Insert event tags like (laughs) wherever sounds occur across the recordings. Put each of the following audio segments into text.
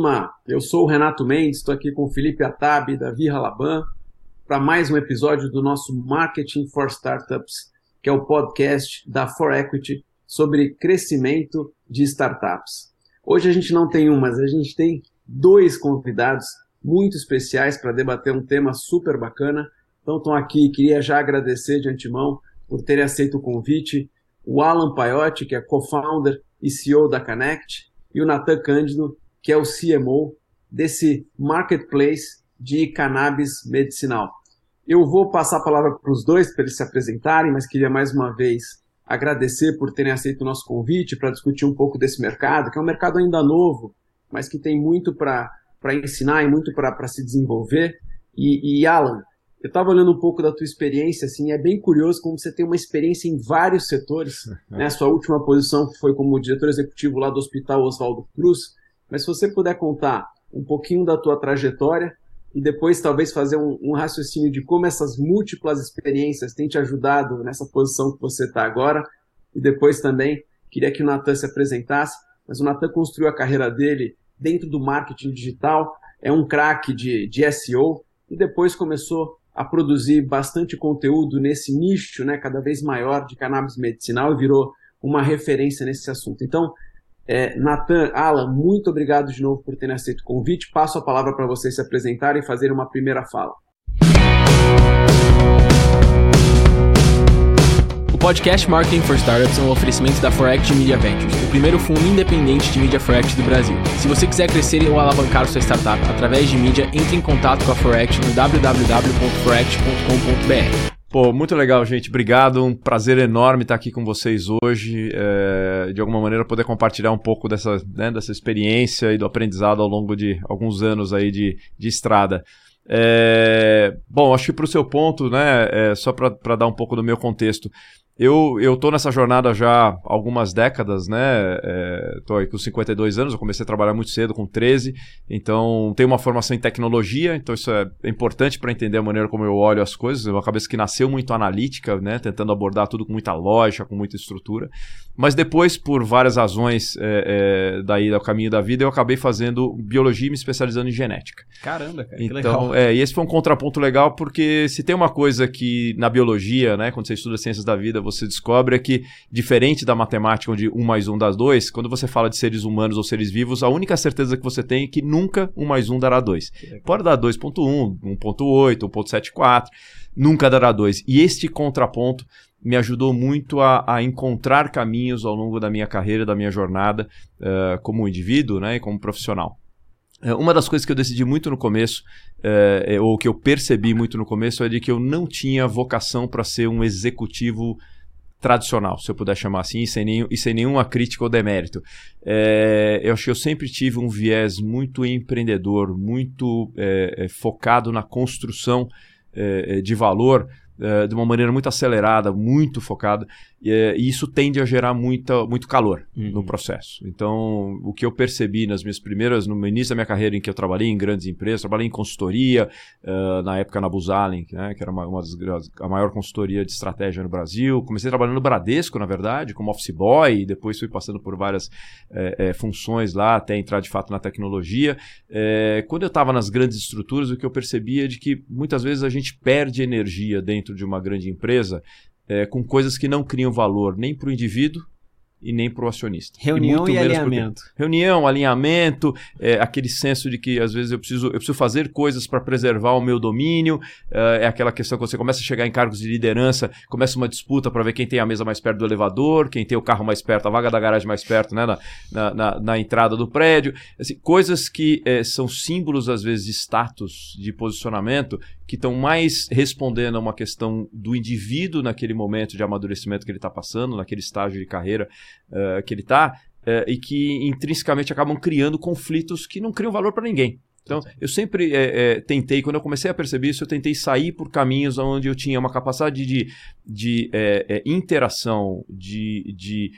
turma, eu sou o Renato Mendes, estou aqui com o Felipe Atabi, da Virra Laban, para mais um episódio do nosso Marketing for Startups, que é o podcast da For Equity sobre crescimento de startups. Hoje a gente não tem um, mas a gente tem dois convidados muito especiais para debater um tema super bacana. Então estão aqui, queria já agradecer de antemão por terem aceito o convite, o Alan Paiotti, que é co-founder e CEO da Connect, e o Natan Cândido, que é o CMO desse marketplace de cannabis medicinal. Eu vou passar a palavra para os dois para eles se apresentarem, mas queria mais uma vez agradecer por terem aceito o nosso convite para discutir um pouco desse mercado, que é um mercado ainda novo, mas que tem muito para ensinar e muito para se desenvolver. E, e Alan, eu estava olhando um pouco da tua experiência, assim, é bem curioso como você tem uma experiência em vários setores. (laughs) né? Sua última posição foi como diretor executivo lá do Hospital Oswaldo Cruz. Mas se você puder contar um pouquinho da tua trajetória e depois talvez fazer um, um raciocínio de como essas múltiplas experiências têm te ajudado nessa posição que você está agora. E depois também queria que o Natan se apresentasse, mas o Natan construiu a carreira dele dentro do marketing digital, é um craque de, de SEO e depois começou a produzir bastante conteúdo nesse nicho, né, cada vez maior de cannabis medicinal e virou uma referência nesse assunto. Então, é, Nathan, Alan, muito obrigado de novo por terem aceito o convite. Passo a palavra para vocês se apresentarem e fazerem uma primeira fala. O podcast Marketing for Startups é um oferecimento da Forex Media Ventures, o primeiro fundo independente de mídia Forex do Brasil. Se você quiser crescer ou alavancar sua startup através de mídia, entre em contato com a Forex no www.forex.com.br. Pô, muito legal, gente. Obrigado. Um prazer enorme estar aqui com vocês hoje. É, de alguma maneira, poder compartilhar um pouco dessa, né, dessa experiência e do aprendizado ao longo de alguns anos aí de, de estrada. É, bom, acho que para o seu ponto, né, é, só para dar um pouco do meu contexto, eu, eu tô nessa jornada já há algumas décadas, né? É, tô aí com 52 anos, eu comecei a trabalhar muito cedo, com 13, então tenho uma formação em tecnologia, então isso é importante para entender a maneira como eu olho as coisas. É uma cabeça que nasceu muito analítica, né? Tentando abordar tudo com muita lógica, com muita estrutura. Mas depois, por várias razões é, é, daí do caminho da vida, eu acabei fazendo biologia e me especializando em genética. Caramba, cara, então, legal. É, e esse foi um contraponto legal, porque se tem uma coisa que na biologia, né, quando você estuda ciências da vida, você descobre é que, diferente da matemática, onde um mais um dá dois, quando você fala de seres humanos ou seres vivos, a única certeza que você tem é que nunca um mais um dará dois. Pode dar 2.1, 1.8, 1.74, nunca dará dois. E este contraponto me ajudou muito a, a, encontrar caminhos ao longo da minha carreira, da minha jornada uh, como indivíduo né, e como profissional. Uh, uma das coisas que eu decidi muito no começo, uh, ou que eu percebi muito no começo, é de que eu não tinha vocação para ser um executivo tradicional, se eu puder chamar assim, e sem, nenhum, e sem nenhuma crítica ou demérito. É, eu acho que eu sempre tive um viés muito empreendedor, muito é, é, focado na construção de valor de uma maneira muito acelerada, muito focada. É, e isso tende a gerar muita, muito calor uhum. no processo. Então, o que eu percebi nas minhas primeiras, no início da minha carreira em que eu trabalhei em grandes empresas, trabalhei em consultoria, uh, na época na Buzalen, né, que era uma, uma das, a maior consultoria de estratégia no Brasil. Comecei trabalhando no Bradesco, na verdade, como office boy, e depois fui passando por várias é, é, funções lá, até entrar de fato na tecnologia. É, quando eu estava nas grandes estruturas, o que eu percebia é de que muitas vezes a gente perde energia dentro de uma grande empresa é, com coisas que não criam valor nem para o indivíduo e nem para o acionista. Reunião e, e alinhamento. Reunião, alinhamento, é, aquele senso de que às vezes eu preciso, eu preciso fazer coisas para preservar o meu domínio. É, é, aquela questão que você começa a chegar em cargos de liderança, começa uma disputa para ver quem tem a mesa mais perto do elevador, quem tem o carro mais perto, a vaga da garagem mais perto, né, na, na, na, na entrada do prédio. Assim, coisas que é, são símbolos, às vezes, de status, de posicionamento, que estão mais respondendo a uma questão do indivíduo naquele momento de amadurecimento que ele está passando, naquele estágio de carreira uh, que ele está, uh, e que intrinsecamente acabam criando conflitos que não criam valor para ninguém. Então, eu sempre é, é, tentei, quando eu comecei a perceber isso, eu tentei sair por caminhos onde eu tinha uma capacidade de, de é, interação, de, de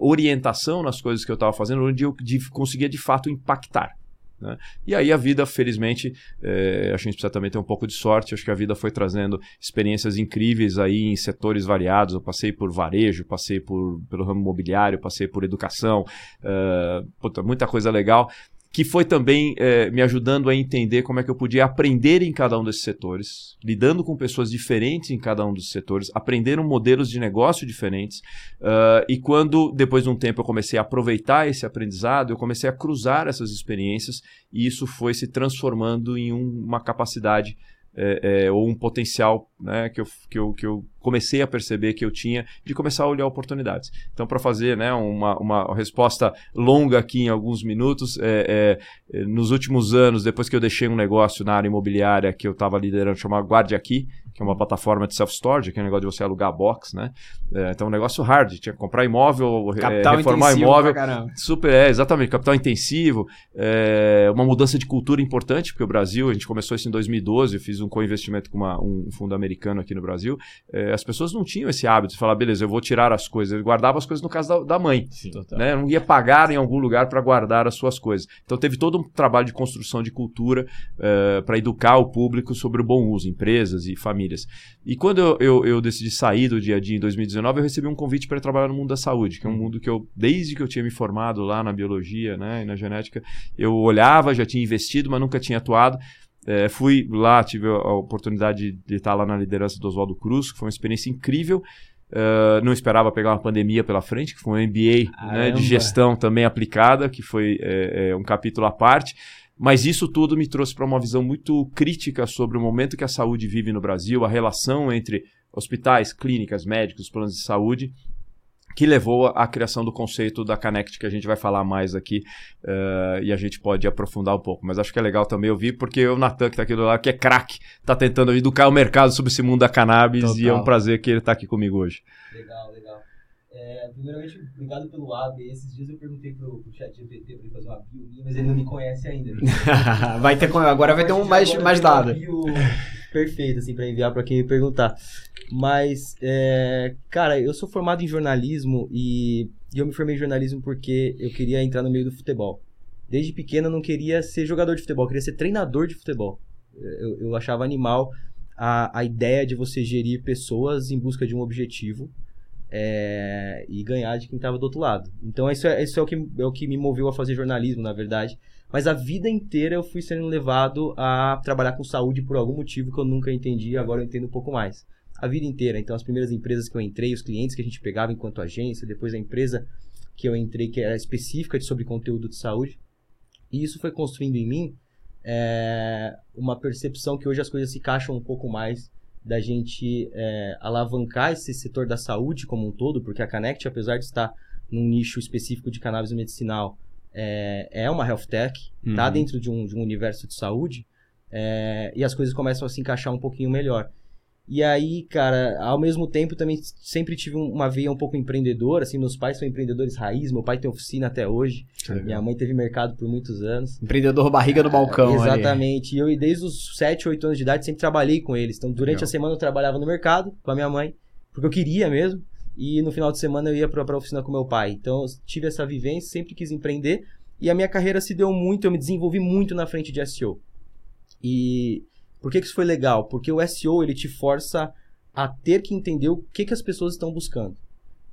orientação nas coisas que eu estava fazendo, onde eu de, conseguia de fato impactar. Né? E aí a vida, felizmente, é, a gente precisa também ter um pouco de sorte. Acho que a vida foi trazendo experiências incríveis aí em setores variados. Eu passei por varejo, passei por, pelo ramo imobiliário, passei por educação, uh, puta, muita coisa legal. Que foi também é, me ajudando a entender como é que eu podia aprender em cada um desses setores, lidando com pessoas diferentes em cada um dos setores, aprendendo modelos de negócio diferentes. Uh, e quando, depois de um tempo, eu comecei a aproveitar esse aprendizado, eu comecei a cruzar essas experiências e isso foi se transformando em um, uma capacidade é, é, ou um potencial né, que, eu, que, eu, que eu comecei a perceber que eu tinha de começar a olhar oportunidades. Então, para fazer né, uma, uma resposta longa aqui em alguns minutos, é, é, nos últimos anos, depois que eu deixei um negócio na área imobiliária que eu estava liderando, chamado Guarde Aqui, que é uma plataforma de self-storage, que é um negócio de você alugar box, né? É, então, um negócio hard, tinha que comprar imóvel, capital reformar imóvel. Super, é, exatamente, capital intensivo, é, uma mudança de cultura importante, porque o Brasil, a gente começou isso em 2012, eu fiz um co-investimento com uma, um fundo americano aqui no Brasil, é, as pessoas não tinham esse hábito de falar, beleza, eu vou tirar as coisas, eu guardava as coisas no caso da, da mãe, Sim, né? não ia pagar em algum lugar para guardar as suas coisas. Então, teve todo um trabalho de construção de cultura é, para educar o público sobre o bom uso, empresas e famílias. E quando eu, eu, eu decidi sair do dia a dia em 2019, eu recebi um convite para trabalhar no mundo da saúde, que é um mundo que eu, desde que eu tinha me formado lá na biologia né, e na genética, eu olhava, já tinha investido, mas nunca tinha atuado. É, fui lá, tive a oportunidade de estar lá na liderança do Oswaldo Cruz, que foi uma experiência incrível. Uh, não esperava pegar uma pandemia pela frente, que foi um MBA né, de gestão também aplicada, que foi é, é, um capítulo à parte. Mas isso tudo me trouxe para uma visão muito crítica sobre o momento que a saúde vive no Brasil, a relação entre hospitais, clínicas, médicos, planos de saúde, que levou à criação do conceito da Connect, que a gente vai falar mais aqui uh, e a gente pode aprofundar um pouco. Mas acho que é legal também ouvir, porque o Natan, que está aqui do lado, que é craque, está tentando educar o mercado sobre esse mundo da cannabis Total. e é um prazer que ele está aqui comigo hoje. Legal, legal. É, primeiramente, obrigado pelo AB. Esses dias eu perguntei pro, pro chat GPT para ele fazer uma bio minha, mas ele não me conhece ainda. (laughs) vai ter, agora vai ter um mais, mais dado. Bio perfeito, assim, para enviar para quem me perguntar. Mas, é, cara, eu sou formado em jornalismo e, e eu me formei em jornalismo porque eu queria entrar no meio do futebol. Desde pequeno eu não queria ser jogador de futebol, eu queria ser treinador de futebol. Eu, eu achava animal a, a ideia de você gerir pessoas em busca de um objetivo é, e ganhar de quem estava do outro lado. Então isso, é, isso é, o que, é o que me moveu a fazer jornalismo, na verdade. Mas a vida inteira eu fui sendo levado a trabalhar com saúde por algum motivo que eu nunca entendi, agora eu entendo um pouco mais. A vida inteira. Então as primeiras empresas que eu entrei, os clientes que a gente pegava enquanto agência, depois a empresa que eu entrei que era específica sobre conteúdo de saúde. E isso foi construindo em mim é, uma percepção que hoje as coisas se encaixam um pouco mais da gente é, alavancar esse setor da saúde como um todo, porque a Connect, apesar de estar num nicho específico de cannabis medicinal, é, é uma health tech, está uhum. Dentro de um, de um universo de saúde, é, e as coisas começam a se encaixar um pouquinho melhor. E aí, cara, ao mesmo tempo também sempre tive uma veia um pouco empreendedora, assim, meus pais são empreendedores raiz, meu pai tem oficina até hoje, minha mãe teve mercado por muitos anos. Empreendedor barriga no balcão, Exatamente, ali. e eu desde os 7, 8 anos de idade sempre trabalhei com eles, então durante Legal. a semana eu trabalhava no mercado com a minha mãe, porque eu queria mesmo, e no final de semana eu ia para a oficina com meu pai. Então eu tive essa vivência, sempre quis empreender, e a minha carreira se deu muito, eu me desenvolvi muito na frente de SEO. E por que, que isso foi legal? Porque o SEO ele te força a ter que entender o que, que as pessoas estão buscando.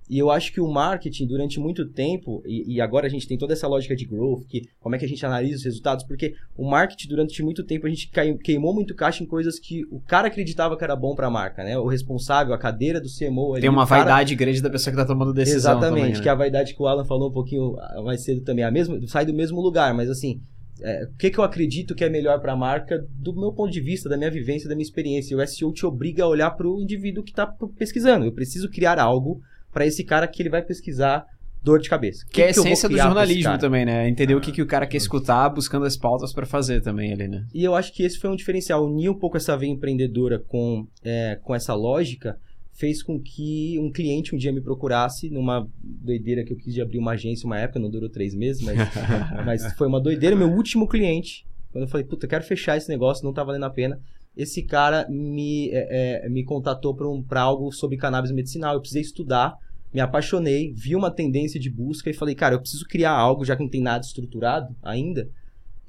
E eu acho que o marketing, durante muito tempo, e, e, agora a gente tem toda essa lógica de growth, que como é que a gente analisa os resultados, porque o marketing, durante muito tempo, a gente queimou muito caixa em coisas que o cara acreditava que era bom para a marca, né? O responsável, a cadeira do CMO... Ali, tem uma cara... vaidade grande da pessoa que está tomando decisão Exatamente, também, né? que é a vaidade que o Alan falou um pouquinho mais cedo também. A mesma, sai do mesmo lugar, mas assim, é, o que, que eu acredito que é melhor para a marca do meu ponto de vista, da minha vivência, da minha experiência. E o SEO te obriga a olhar para o indivíduo que está pesquisando. Eu preciso criar algo para esse cara que ele vai pesquisar dor de cabeça. Que, que é a essência do jornalismo também, né? Entender ah, o que, que o cara quer escutar, buscando as pautas para fazer também ali, né? E eu acho que esse foi um diferencial. Unir um pouco essa veia empreendedora com, é, com essa lógica fez com que um cliente um dia me procurasse numa doideira que eu quis de abrir uma agência uma época, não durou três meses, mas, (laughs) mas foi uma doideira. Meu último cliente, quando eu falei, puta, eu quero fechar esse negócio, não tá valendo a pena. Esse cara me, é, é, me contatou para um, algo sobre cannabis medicinal. Eu precisei estudar, me apaixonei, vi uma tendência de busca e falei, cara, eu preciso criar algo, já que não tem nada estruturado ainda,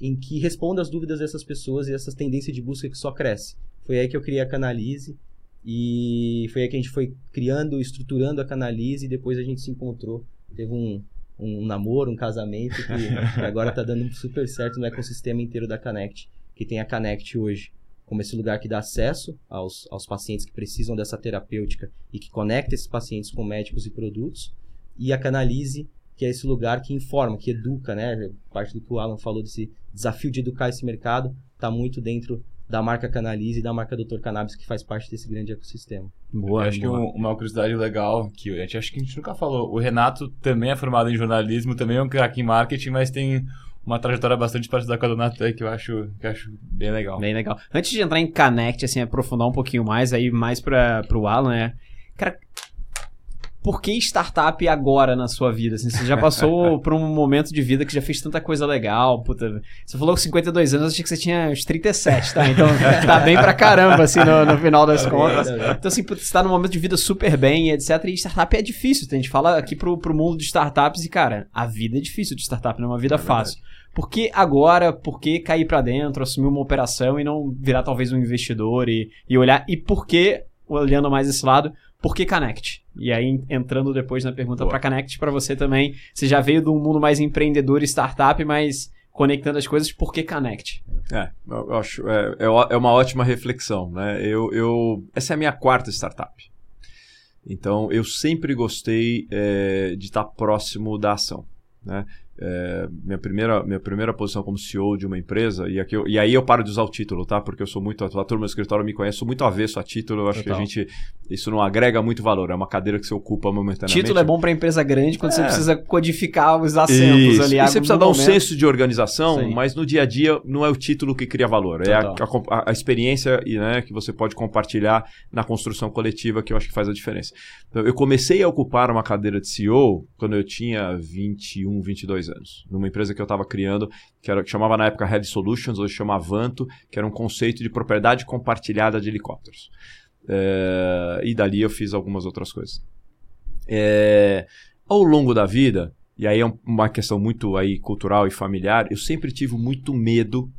em que responda as dúvidas dessas pessoas e essas tendências de busca que só cresce. Foi aí que eu criei a Canalize e foi aí que a gente foi criando, estruturando a Canalize e depois a gente se encontrou. Teve um, um namoro, um casamento, que, que agora tá dando super certo no ecossistema inteiro da Connect, que tem a Connect hoje como esse lugar que dá acesso aos, aos pacientes que precisam dessa terapêutica e que conecta esses pacientes com médicos e produtos, e a Canalize, que é esse lugar que informa, que educa, né? Parte do que o Alan falou desse desafio de educar esse mercado, está muito dentro da marca Canalize e da marca Doutor Cannabis, que faz parte desse grande ecossistema. Boa, acho boa. que uma curiosidade legal, que a gente acho que a gente nunca falou, o Renato também é formado em jornalismo, também é um craque em marketing, mas tem uma trajetória bastante parecida com a do Natan, que eu acho, que eu acho bem legal. Bem legal. Antes de entrar em Connect, assim, aprofundar um pouquinho mais, aí mais para o Alan, né? Cara, por que startup agora na sua vida? Assim, você já passou (laughs) por um momento de vida que já fez tanta coisa legal. Puta, você falou com 52 anos, eu achei que você tinha uns 37, tá? Então tá bem pra caramba, assim, no, no final das contas. Então, assim, você tá num momento de vida super bem, etc. E startup é difícil. A gente fala aqui pro, pro mundo de startups e, cara, a vida é difícil de startup, não é uma vida é fácil. Por que agora? Por que cair para dentro, assumir uma operação e não virar talvez um investidor e, e olhar? E por que, olhando mais esse lado, por que Connect? E aí, entrando depois na pergunta para Connect, para você também, você já veio de um mundo mais empreendedor e startup, mas conectando as coisas, por que Connect? É, eu acho, é, é, é uma ótima reflexão, né? Eu, eu, essa é a minha quarta startup. Então, eu sempre gostei é, de estar próximo da ação, né? É, minha, primeira, minha primeira posição como CEO de uma empresa, e, aqui eu, e aí eu paro de usar o título, tá? Porque eu sou muito. A turma do escritório me conhece, sou muito avesso a título. Eu acho Total. que a gente. Isso não agrega muito valor. É uma cadeira que você ocupa momentaneamente. Título é bom para empresa grande quando é. você precisa codificar os assentos isso. ali. E você precisa dar um senso de organização, Sim. mas no dia a dia não é o título que cria valor. É a, a, a, experiência né, que você pode compartilhar na construção coletiva que eu acho que faz a diferença. Então, eu comecei a ocupar uma cadeira de CEO quando eu tinha 21, 22 anos, numa empresa que eu estava criando, que, era, que chamava na época Head Solutions, hoje chama Avanto, que era um conceito de propriedade compartilhada de helicópteros. É, e dali eu fiz algumas outras coisas. É, ao longo da vida, e aí é uma questão muito aí cultural e familiar, eu sempre tive muito medo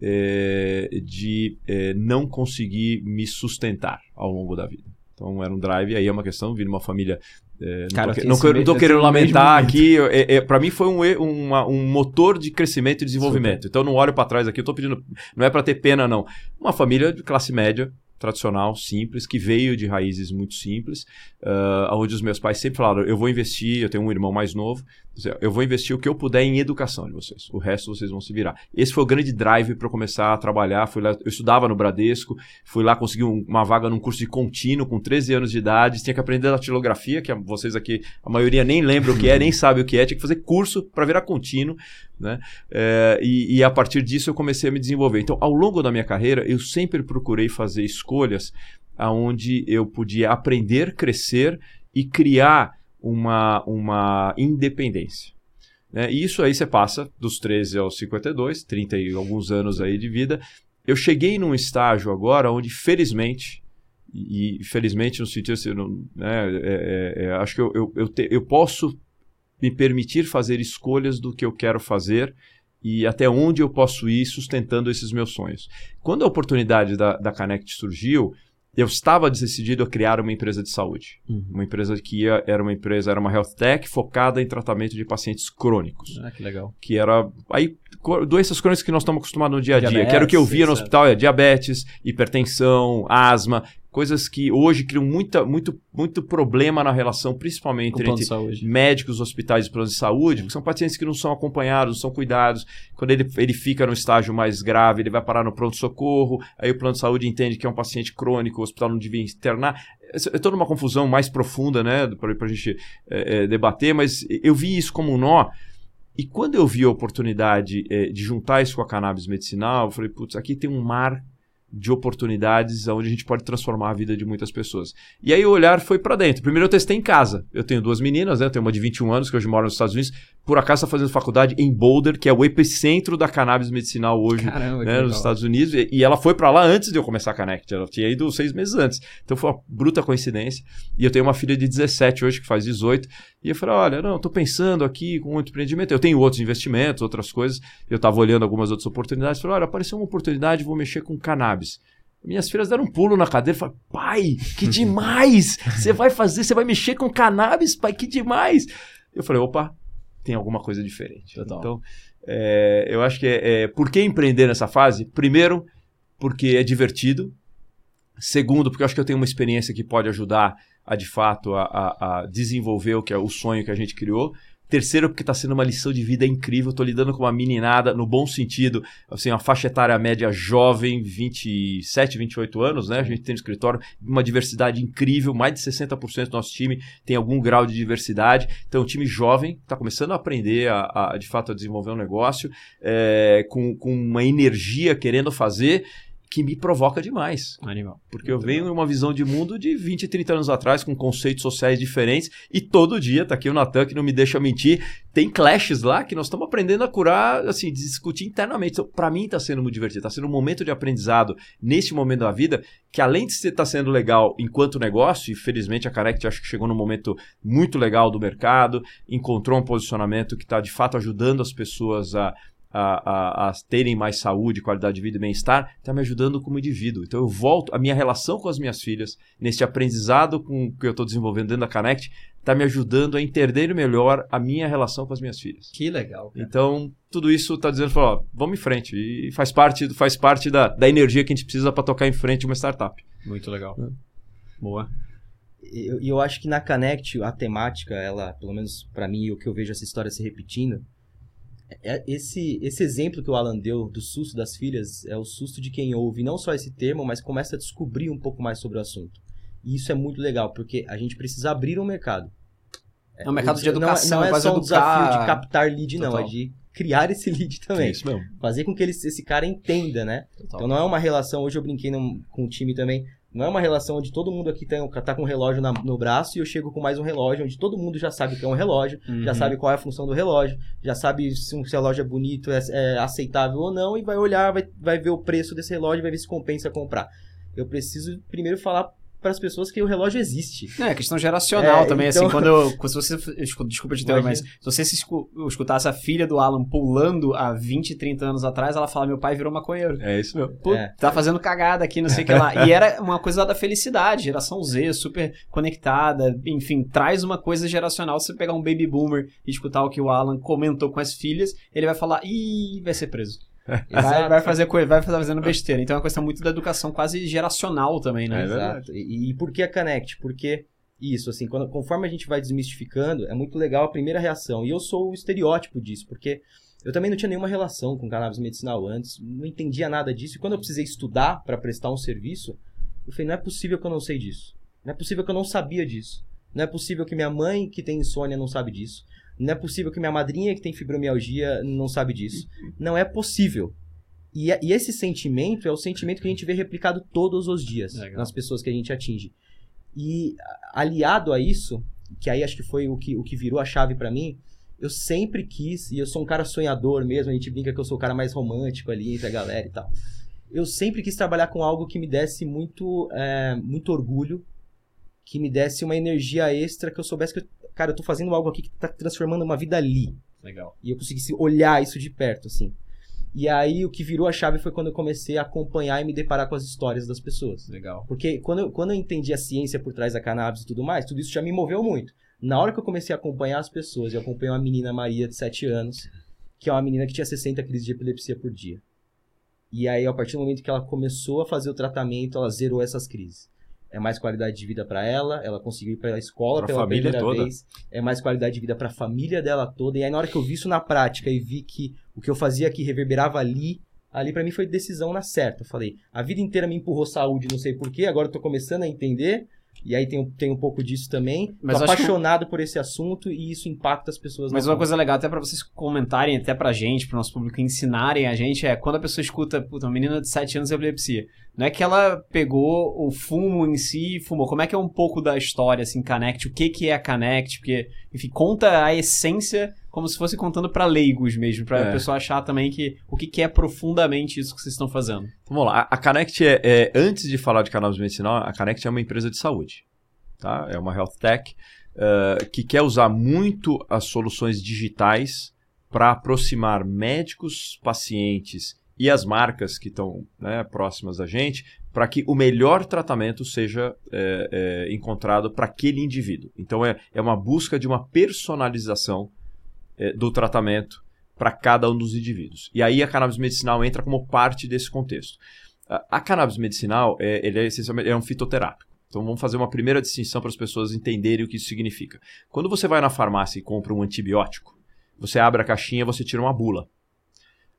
é, de é, não conseguir me sustentar ao longo da vida. Então era um drive, aí é uma questão, vir uma família é, Cara, não, tô querendo lamentar aqui. É, é, para mim foi um, uma, um motor de crescimento e desenvolvimento. Super. Então não olho para trás aqui. Eu tô pedindo. Não é para ter pena, não. Uma família de classe média, tradicional, simples, que veio de raízes muito simples, uh, onde os meus pais sempre falaram: eu vou investir, eu tenho um irmão mais novo, eu vou investir o que eu puder em educação de vocês, o resto vocês vão se virar. Esse foi o grande drive para começar a trabalhar. Fui lá, eu estudava no Bradesco, fui lá conseguir um, uma vaga num curso de contínuo com 13 anos de idade, tinha que aprender datilografia, que vocês aqui, a maioria nem lembra o que é, nem (laughs) sabe o que é, tinha que fazer curso para virar contínuo. Né? É, e, e, a partir disso eu comecei a me desenvolver. Então, ao longo da minha carreira, eu sempre procurei fazer escolhas aonde eu podia aprender, crescer e criar uma, uma independência. Né? E isso aí você passa dos 13 aos 52, 30 e alguns anos aí de vida. Eu cheguei num estágio agora onde, felizmente, e, felizmente no sentido assim, né, é, é, é, acho que eu, eu, eu, te, eu posso me permitir fazer escolhas do que eu quero fazer e até onde eu posso ir sustentando esses meus sonhos. Quando a oportunidade da, da Connect surgiu, eu estava decidido a criar uma empresa de saúde. Uhum. Uma empresa que ia, era uma empresa, era uma health tech focada em tratamento de pacientes crônicos. Ah, que legal. Que era. Aí, doenças crônicas que nós estamos acostumados no dia a dia. Diabetes, que era o que eu via no hospital: é diabetes, hipertensão, asma coisas que hoje criam muita, muito, muito problema na relação, principalmente entre médicos, hospitais e planos de saúde, porque são pacientes que não são acompanhados, não são cuidados. Quando ele, ele fica no estágio mais grave, ele vai parar no pronto-socorro, aí o plano de saúde entende que é um paciente crônico, o hospital não devia internar. É toda uma confusão mais profunda, né, para a gente é, é, debater, mas eu vi isso como um nó. E quando eu vi a oportunidade é, de juntar isso com a cannabis medicinal, eu falei, putz, aqui tem um mar de oportunidades onde a gente pode transformar a vida de muitas pessoas. E aí o olhar foi para dentro. Primeiro eu testei em casa. Eu tenho duas meninas, né? Eu tenho uma de 21 anos que hoje mora nos Estados Unidos. Por acaso está fazendo faculdade em Boulder, que é o epicentro da cannabis medicinal hoje Caramba, né, nos Estados Unidos. E, ela foi para lá antes de eu começar a Connect. Ela tinha ido seis meses antes. Então foi uma bruta coincidência. E eu tenho uma filha de 17 hoje que faz 18. E eu falei, olha, não, estou pensando aqui com muito empreendimento. Eu tenho outros investimentos, outras coisas. Eu estava olhando algumas outras oportunidades. Falei, olha, apareceu uma oportunidade, vou mexer com cannabis. Minhas filhas deram um pulo na cadeira e falaram: pai, que (laughs) demais! Você vai fazer, você vai mexer com cannabis, pai, que demais! Eu falei: opa, tem alguma coisa diferente. Total. Então, é, eu acho que é, é, por que empreender nessa fase? Primeiro, porque é divertido. Segundo, porque eu acho que eu tenho uma experiência que pode ajudar a, de fato, a, a- a desenvolver o que é o sonho que a gente criou. Terceiro, porque está sendo uma lição de vida incrível. Estou lidando com uma meninada, no bom sentido, assim, uma faixa etária média jovem, 27, 28 anos, né? A gente tem no escritório uma diversidade incrível, mais de 60% do nosso time tem algum grau de diversidade. Então, um time jovem, está começando a aprender, a, a, de fato, a desenvolver um negócio, é, com, com uma energia querendo fazer que me provoca demais. Animal. Porque eu venho numa visão de mundo de 20, 30 anos atrás, com conceitos sociais diferentes, e todo dia, tá aqui o Natan que não me deixa mentir, tem clashes lá que nós estamos aprendendo a curar, assim, discutir internamente. Então, para mim tá sendo muito divertido, tá sendo um momento de aprendizado neste momento da vida, que além de estar sendo legal enquanto negócio, e felizmente a Carect acho que chegou num momento muito legal do mercado, encontrou um posicionamento que está de fato ajudando as pessoas a a, a, a terem mais saúde, qualidade de vida e bem-estar, está me ajudando como indivíduo. Então eu volto, a minha relação com as minhas filhas, nesse aprendizado com, que eu estou desenvolvendo dentro da Connect, está me ajudando a entender melhor a minha relação com as minhas filhas. Que legal. cara. Então, tudo isso está dizendo, falou, ó, vamos em frente. E faz parte, faz parte da, da energia que a gente precisa para tocar em frente uma startup. Muito legal. Boa. E eu, eu acho que na Connect, a temática, ela, pelo menos pra mim, o que eu vejo essa história se repetindo, é esse, esse exemplo que o Alan deu do susto das filhas é o susto de quem ouve não só esse termo, mas começa a descobrir um pouco mais sobre o assunto. E isso é muito legal, porque a gente precisa abrir um mercado. É um mercado de Não é- educação, Não é, quase só um educar- desafio de captar lead, não. Total. É de criar esse lead (laughs) também. É isso mesmo. Fazer com que ele, esse cara entenda, né? Total. Então não é uma relação, hoje eu brinquei num- com o time também, não é uma relação onde todo mundo aqui tem, tá com um relógio na- no braço e eu chego com mais um relógio, onde todo mundo já sabe o que é um relógio, já Uhum. sabe qual é a função do relógio, já sabe se um relógio é bonito, é, é aceitável ou não, e vai olhar, vai, vai ver o preço desse relógio e vai ver se compensa comprar. Eu preciso primeiro falar para as pessoas que o relógio existe. É, questão geracional É, também, então- assim, quando eu, se você, escu- desculpa te interromper, mas se você se escu- escutasse a filha do Alan pulando há 20, 30 anos atrás, ela fala, meu pai virou maconheiro. É isso mesmo. Pô, É. tá fazendo cagada aqui, não sei o que lá. E era uma coisa lá da felicidade, geração Z, super conectada, enfim, traz uma coisa geracional. Se você pegar um baby boomer e escutar o que o Alan comentou com as filhas, ele vai falar, ih, vai ser preso. Vai, vai fazer coisa, vai fazer fazendo besteira. Então é uma questão muito da educação quase geracional também, né? É. Exato. E, e por que a Connect? Porque isso, assim, quando- conforme a gente vai desmistificando, é muito legal a primeira reação. E eu sou o estereótipo disso, porque eu também não tinha nenhuma relação com cannabis medicinal antes, não entendia nada disso. E quando eu precisei estudar para prestar um serviço, eu falei, não é possível que eu não sei disso. Não é possível que eu não sabia disso. Não é possível que minha mãe, que tem insônia, não sabe disso. Não é possível que minha madrinha, que tem fibromialgia, não sabe disso. Não é possível. E, e esse sentimento é o sentimento que a gente vê replicado todos os dias Legal. nas pessoas que a gente atinge. E aliado a isso, que aí acho que foi o que, o que virou a chave pra mim, eu sempre quis, e eu sou um cara sonhador mesmo, a gente brinca que eu sou o cara mais romântico ali entre a galera e tal. Eu sempre quis trabalhar com algo que me desse muito, é, muito orgulho, que me desse uma energia extra, que eu soubesse que, eu- cara, eu tô fazendo algo aqui que tá transformando uma vida ali. Legal. E eu conseguisse olhar isso de perto, assim. E aí o que virou a chave foi quando eu comecei a acompanhar e me deparar com as histórias das pessoas. Legal. Porque quando eu, quando eu entendi a ciência por trás da cannabis e tudo mais, tudo isso já me moveu muito. Na hora que eu comecei a acompanhar as pessoas, eu acompanhei uma menina Maria de 7 anos, que é uma menina que tinha 60 crises de epilepsia por dia. E aí, a partir do momento que ela começou a fazer o tratamento, ela zerou essas crises. É mais qualidade de vida para ela, ela conseguiu ir para a escola Pra pela família primeira toda. vez. É mais qualidade de vida para a família dela toda. E aí, na hora que eu vi isso na prática e vi que o que eu fazia aqui reverberava ali, ali para mim foi decisão na certa. Eu falei, a vida inteira me empurrou saúde, não sei porquê, agora eu tô começando a entender. E aí tem, tem um pouco disso também. Mas tô acho que- apaixonado por esse assunto e isso impacta as pessoas. Mas uma coisa legal, até pra vocês comentarem, até pra gente, pro nosso público ensinarem a gente, é quando a pessoa escuta, puta, uma menina de 7 anos de epilepsia. Não é que ela pegou o fumo em si e fumou. Como é que é um pouco da história, assim, Connect? O que que é a Connect? Porque, enfim, conta a essência como se fosse contando pra leigos mesmo, pra É. pessoa achar também que o que que é profundamente isso que vocês estão fazendo. Então, vamos lá. A, a Connect é, é- antes de falar de cannabis medicinal, a Connect é uma empresa de saúde. Tá? É uma health tech eh, que quer usar muito as soluções digitais para aproximar médicos, pacientes e as marcas que estão né, próximas da gente para que o melhor tratamento seja eh, eh, encontrado para aquele indivíduo. Então é, é uma busca de uma personalização eh, do tratamento para cada um dos indivíduos. E aí a cannabis medicinal entra como parte desse contexto. A, a cannabis medicinal, é, ele é essencialmente é um fitoterápico. Então vamos fazer uma primeira distinção para as pessoas entenderem o que isso significa. Quando você vai na farmácia e compra um antibiótico, você abre a caixinha e você tira uma bula.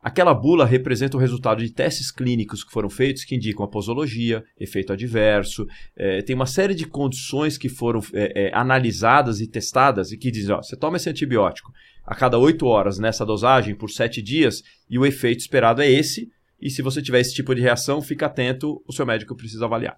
Aquela bula representa o resultado de testes clínicos que foram feitos que indicam a posologia, efeito adverso, é, tem uma série de condições que foram é, é, analisadas e testadas e que dizem, ó, você toma esse antibiótico a cada 8 horas nessa dosagem por 7 dias e o efeito esperado é esse, e se você tiver esse tipo de reação, fica atento, o seu médico precisa avaliar.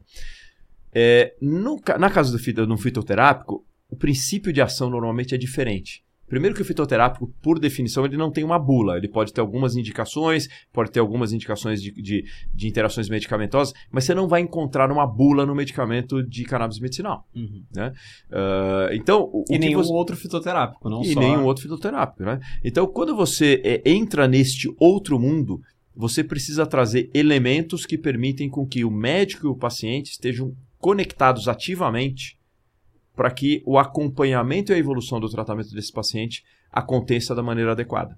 É, no, na casa do, do fitoterápico, o princípio de ação normalmente é diferente. Primeiro que o fitoterápico, por definição, ele não tem uma bula. Ele pode ter algumas indicações, pode ter algumas indicações de, de, de interações medicamentosas, mas você não vai encontrar uma bula no medicamento de cannabis medicinal. Uhum. Né? Uh, então, o, e o nenhum você... outro fitoterápico, não e só... nenhum outro fitoterápico. Né? Então, quando você é, entra neste outro mundo, você precisa trazer elementos que permitem com que o médico e o paciente estejam conectados ativamente para que o acompanhamento e a evolução do tratamento desse paciente aconteça da maneira adequada.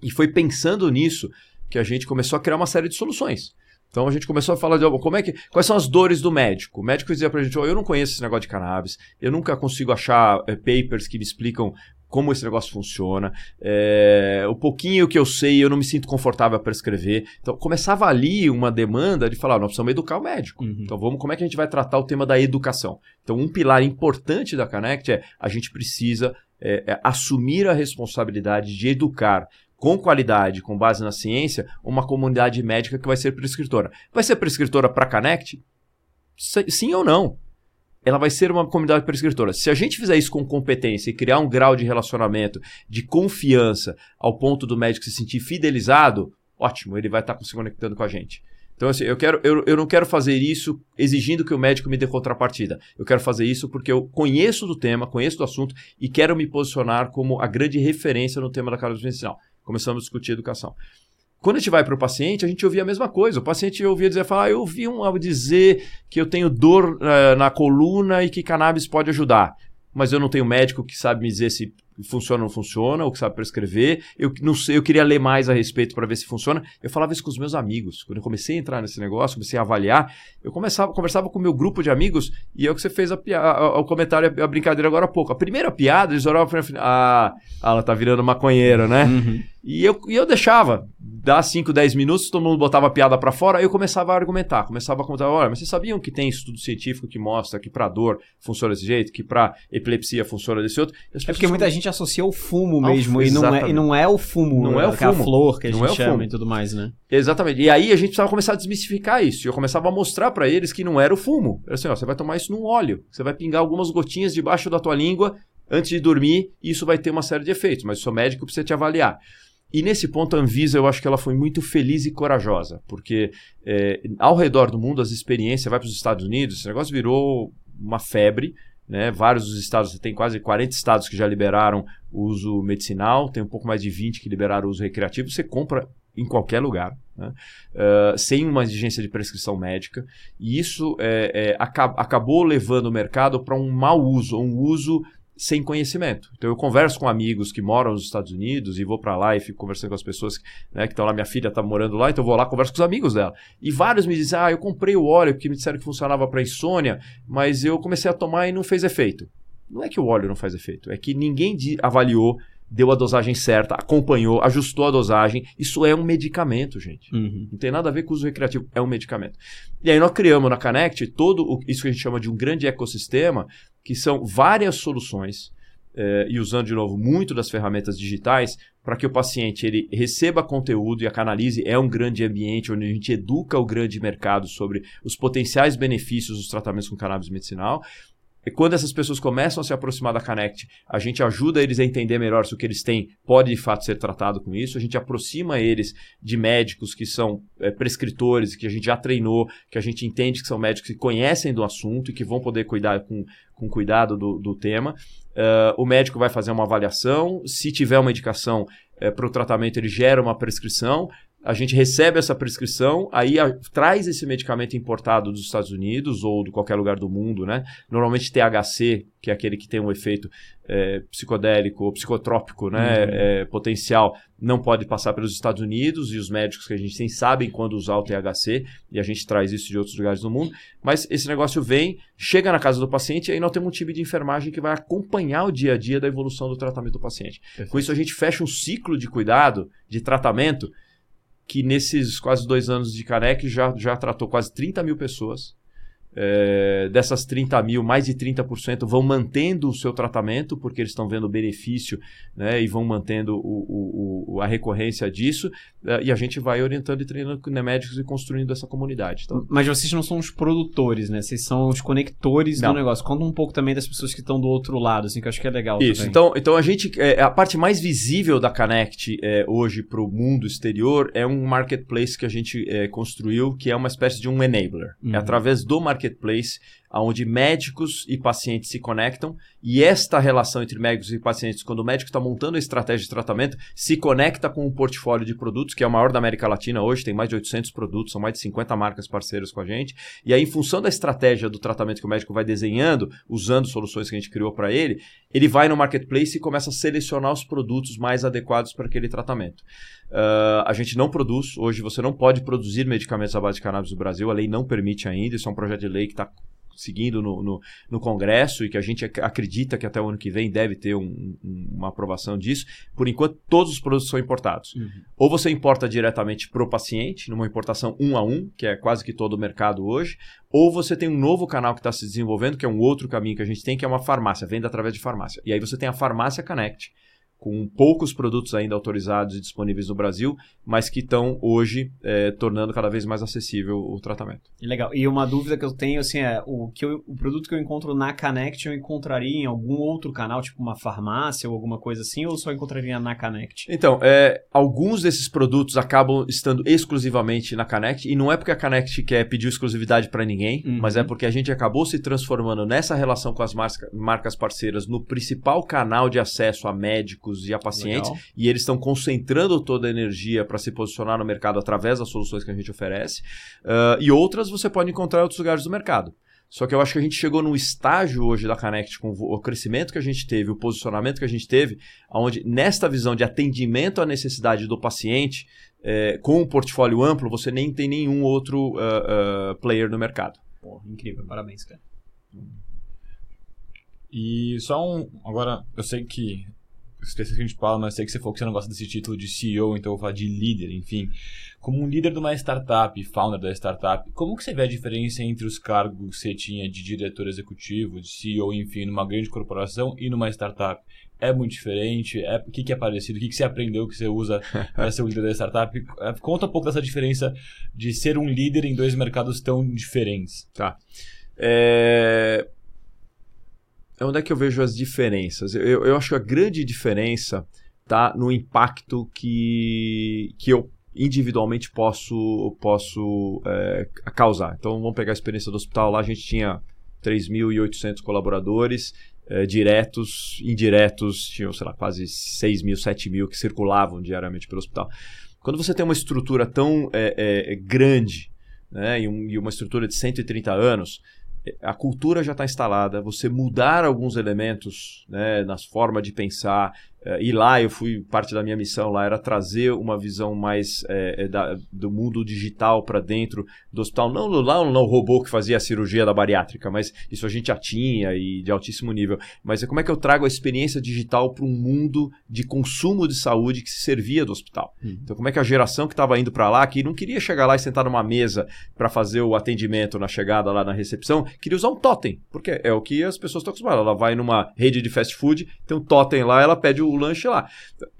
E foi pensando nisso que a gente começou a criar uma série de soluções. Então a gente começou a falar de como é que, quais são as dores do médico. O médico dizia pra gente: oh, eu não conheço esse negócio de cannabis, eu nunca consigo achar é, papers que me explicam como esse negócio funciona. É, o pouquinho que eu sei, eu não me sinto confortável para escrever. Então, começava ali uma demanda de falar, nós precisamos educar o médico. Uhum. Então, vamos, como é que a gente vai tratar o tema da educação? Então, um pilar importante da Connect é a gente precisa é, é, assumir a responsabilidade de educar com qualidade, com base na ciência, uma comunidade médica que vai ser prescritora. Vai ser prescritora para Connect? Sim ou não? Ela vai ser uma comunidade prescritora. Se a gente fizer isso com competência e criar um grau de relacionamento, de confiança, ao ponto do médico se sentir fidelizado, ótimo, ele vai estar se conectando com a gente. Então, assim, eu, quero, eu, eu não quero fazer isso exigindo que o médico me dê contrapartida. Eu quero fazer isso porque eu conheço do tema, conheço do assunto e quero me posicionar como a grande referência no tema da cannabis medicinal. Começamos a discutir educação. Quando a gente vai para o paciente, a gente ouvia a mesma coisa. O paciente ouvia dizer, falar, ah, eu ouvi um dizer que eu tenho dor uh, na coluna e que cannabis pode ajudar. Mas eu não tenho médico que sabe me dizer se funciona ou não funciona, ou que sabe prescrever. Eu não sei, eu queria ler mais a respeito para ver se funciona. Eu falava isso com os meus amigos. Quando eu comecei a entrar nesse negócio, comecei a avaliar, eu começava, conversava com o meu grupo de amigos e é o que você fez a, a, o comentário, a, brincadeira agora há pouco. A primeira piada, eles olhavam para mim ah, ela tá virando maconheiro, né? Uhum. E eu, e eu deixava, dá 5, 10 minutos, todo mundo botava a piada para fora, aí eu começava a argumentar, começava a contar, olha, mas vocês sabiam que tem estudo científico que mostra que para dor funciona desse jeito, que para epilepsia funciona desse outro? É porque muita gente associa o fumo mesmo, e, não é, e não é o fumo, não é o que é a fumo. flor que a Não gente é o chama e tudo mais, né? Exatamente. E aí a gente precisava começar a desmistificar isso. E eu começava a mostrar para eles que não era o fumo. Era assim, ó, você vai tomar isso num óleo. Você vai pingar algumas gotinhas debaixo da tua língua antes de dormir, e isso vai ter uma série de efeitos, mas o seu médico precisa te avaliar. E nesse ponto, a Anvisa, eu acho que ela foi muito feliz e corajosa, porque é, ao redor do mundo, as experiências, vai para os Estados Unidos, esse negócio virou uma febre, né? Vários dos estados, tem quase 40 estados que já liberaram uso medicinal, tem um pouco mais de 20 que liberaram uso recreativo, você compra em qualquer lugar, né? Uh, sem uma exigência de prescrição médica, e isso é, é, aca- acabou levando o mercado para um mau uso, um uso sem conhecimento. Então eu converso com amigos que moram nos Estados Unidos e vou para lá e fico conversando com as pessoas né, que estão lá. Minha filha está morando lá, então eu vou lá converso com os amigos dela. E vários me dizem: Ah, eu comprei o óleo porque me disseram que funcionava para insônia, mas eu comecei a tomar e não fez efeito. Não é que o óleo não faz efeito, é que ninguém avaliou, deu a dosagem certa, acompanhou, ajustou a dosagem. Isso é um medicamento, gente. Uhum. Não tem nada a ver com o uso recreativo, é um medicamento. E aí nós criamos na Connect todo o- isso que a gente chama de um grande ecossistema, que são várias soluções, eh, e usando de novo muito das ferramentas digitais, para que o paciente ele receba conteúdo e a Canalize é um grande ambiente onde a gente educa o grande mercado sobre os potenciais benefícios dos tratamentos com cannabis medicinal. E quando essas pessoas começam a se aproximar da Connect, a gente ajuda eles a entender melhor se o que eles têm pode de fato ser tratado com isso. A gente aproxima eles de médicos que são é, prescritores, que a gente já treinou, que a gente entende que são médicos que conhecem do assunto e que vão poder cuidar com, com cuidado do, do tema. Uh, o médico vai fazer uma avaliação. Se tiver uma indicação para o tratamento, ele gera uma prescrição. A gente recebe essa prescrição, aí a, traz esse medicamento importado dos Estados Unidos ou de qualquer lugar do mundo, né? Normalmente THC, que é aquele que tem um efeito é, psicodélico ou psicotrópico, né? Uhum. É, potencial, não pode passar pelos Estados Unidos e os médicos que a gente tem sabem quando usar o THC e a gente traz isso de outros lugares do mundo. Mas esse negócio vem, chega na casa do paciente e aí nós temos um time de enfermagem que vai acompanhar o dia a dia da evolução do tratamento do paciente. Com isso a gente fecha um ciclo de cuidado, de tratamento que nesses quase dois anos de Canec já, já tratou quase 30 mil pessoas. É, dessas 30 mil, mais de 30% vão mantendo o seu tratamento, porque eles estão vendo o benefício né, e vão mantendo o, o, o, a recorrência disso. é, e a gente vai orientando e treinando né, médicos e construindo essa comunidade. Então, Mas vocês não são os produtores, né? Vocês são os conectores Não. do negócio. Conta um pouco também das pessoas que estão do outro lado, assim, que eu acho que é legal Isso, também. então, então a gente. é, a parte mais visível da Connect é, hoje para o mundo exterior é um marketplace que a gente é, construiu, que é uma espécie de um enabler. Uhum. É através do marketplace marketplace onde médicos e pacientes se conectam, e esta relação entre médicos e pacientes, quando o médico está montando a estratégia de tratamento, se conecta com um portfólio de produtos, que é o maior da América Latina hoje, tem mais de 800 produtos, são mais de 50 marcas parceiras com a gente, e aí, em função da estratégia do tratamento que o médico vai desenhando, usando soluções que a gente criou para ele, ele vai no marketplace e começa a selecionar os produtos mais adequados para aquele tratamento. Ah, a gente não produz, hoje você não pode produzir medicamentos à base de cannabis no Brasil, a lei não permite ainda, isso é um projeto de lei que está seguindo no, no, no Congresso e que a gente ac- acredita que até o ano que vem deve ter um- uma aprovação disso. Por enquanto, todos os produtos são importados. Uhum. Ou você importa diretamente para o paciente, numa importação um a um, que é quase que todo o mercado hoje, ou você tem um novo canal que está se desenvolvendo, que é um outro caminho que a gente tem, que é uma farmácia, venda através de farmácia. E aí você tem a Farmácia Connect, com poucos produtos ainda autorizados e disponíveis no Brasil, mas que estão hoje eh, tornando cada vez mais acessível o tratamento. Legal. E uma dúvida que eu tenho, assim, é o, que eu- o produto que eu encontro na Connect eu encontraria em algum outro canal, tipo uma farmácia ou alguma coisa assim, ou só encontraria na Connect? Então, é, alguns desses produtos acabam estando exclusivamente na Connect, e não é porque a Connect quer pedir exclusividade para ninguém, Uhum. mas é porque a gente acabou se transformando nessa relação com as marca- marcas parceiras no principal canal de acesso a médicos e a pacientes, Legal. e eles estão concentrando toda a energia para se posicionar no mercado através das soluções que a gente oferece, Ah, e outras você pode encontrar em outros lugares do mercado. Só que eu acho que a gente chegou num estágio hoje da Connect, com o crescimento que a gente teve, o posicionamento que a gente teve, onde nesta visão de atendimento à necessidade do paciente, eh, com um portfólio amplo, você nem tem nenhum outro ah, ah, player no mercado. Pô, incrível, parabéns, cara. E só um. Agora, eu sei que. Esqueci que a gente fala, mas sei que você falou que você não gosta desse título de CEO, então eu vou falar de líder, enfim. Como um líder de uma startup, founder da startup, como que você vê a diferença entre os cargos que você tinha de diretor executivo, de CEO, enfim, numa grande corporação e numa startup? É muito diferente? É, o que, que é parecido? O que, que você aprendeu que você usa (laughs) para ser o líder da startup? É, Conta um pouco dessa diferença de ser um líder em dois mercados tão diferentes. Tá. É... Onde é que eu vejo as diferenças? Eu, eu acho que a grande diferença tá no impacto que, que eu individualmente posso, posso é, causar. Então vamos pegar a experiência do hospital. Lá a gente tinha 3.800 colaboradores, é, diretos, indiretos, tinham, sei lá, quase 6 mil, 7 mil que circulavam diariamente pelo hospital. Quando você tem uma estrutura tão é, é, grande né, e, um- e uma estrutura de 130 anos, a cultura já está instalada, você mudar alguns elementos né, na forma de pensar. E lá eu fui, parte da minha missão lá era trazer uma visão mais eh, eh, da- do mundo digital para dentro do hospital. Não lá no robô que fazia a cirurgia da bariátrica, mas isso a gente já tinha e de altíssimo nível. Mas é como é que eu trago a experiência digital para um mundo de consumo de saúde que se servia do hospital. Então, como é que a geração que estava indo para lá, que não queria chegar lá e sentar numa mesa para fazer o atendimento na chegada lá na recepção, queria usar um totem, porque é o que as pessoas estão acostumadas. Ela vai numa rede de fast food, tem um totem lá, ela pede o lanche lá.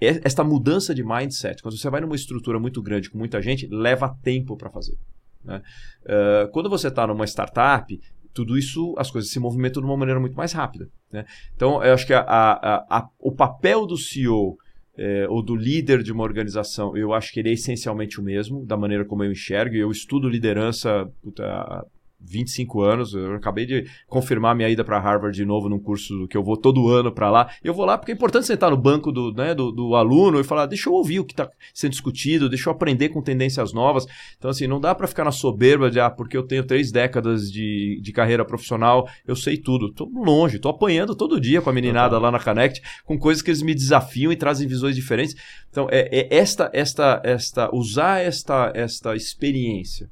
É- Esta mudança de mindset, quando você vai numa estrutura muito grande com muita gente, leva tempo para fazer. né? Eh, quando você está numa startup, tudo isso, as coisas se movimentam de uma maneira muito mais rápida. né? Então, eu acho que a- a- a- o papel do CEO é, ou do líder de uma organização, eu acho que ele é essencialmente o mesmo, da maneira como eu enxergo. Eu estudo liderança puta, 25 anos. Eu acabei de confirmar minha ida para Harvard de novo num curso que eu vou todo ano para lá. Eu vou lá porque é importante sentar no banco do, né, do, do, aluno e falar: deixa eu ouvir o que está sendo discutido, deixa eu aprender com tendências novas. Então, assim, não dá para ficar na soberba de, ah, porque eu tenho três décadas de, de carreira profissional, eu sei tudo. Tô longe, tô apanhando todo dia com a meninada lá na Connect, com coisas que eles me desafiam e trazem visões diferentes. Então, é, é esta, esta, esta, usar esta, esta experiência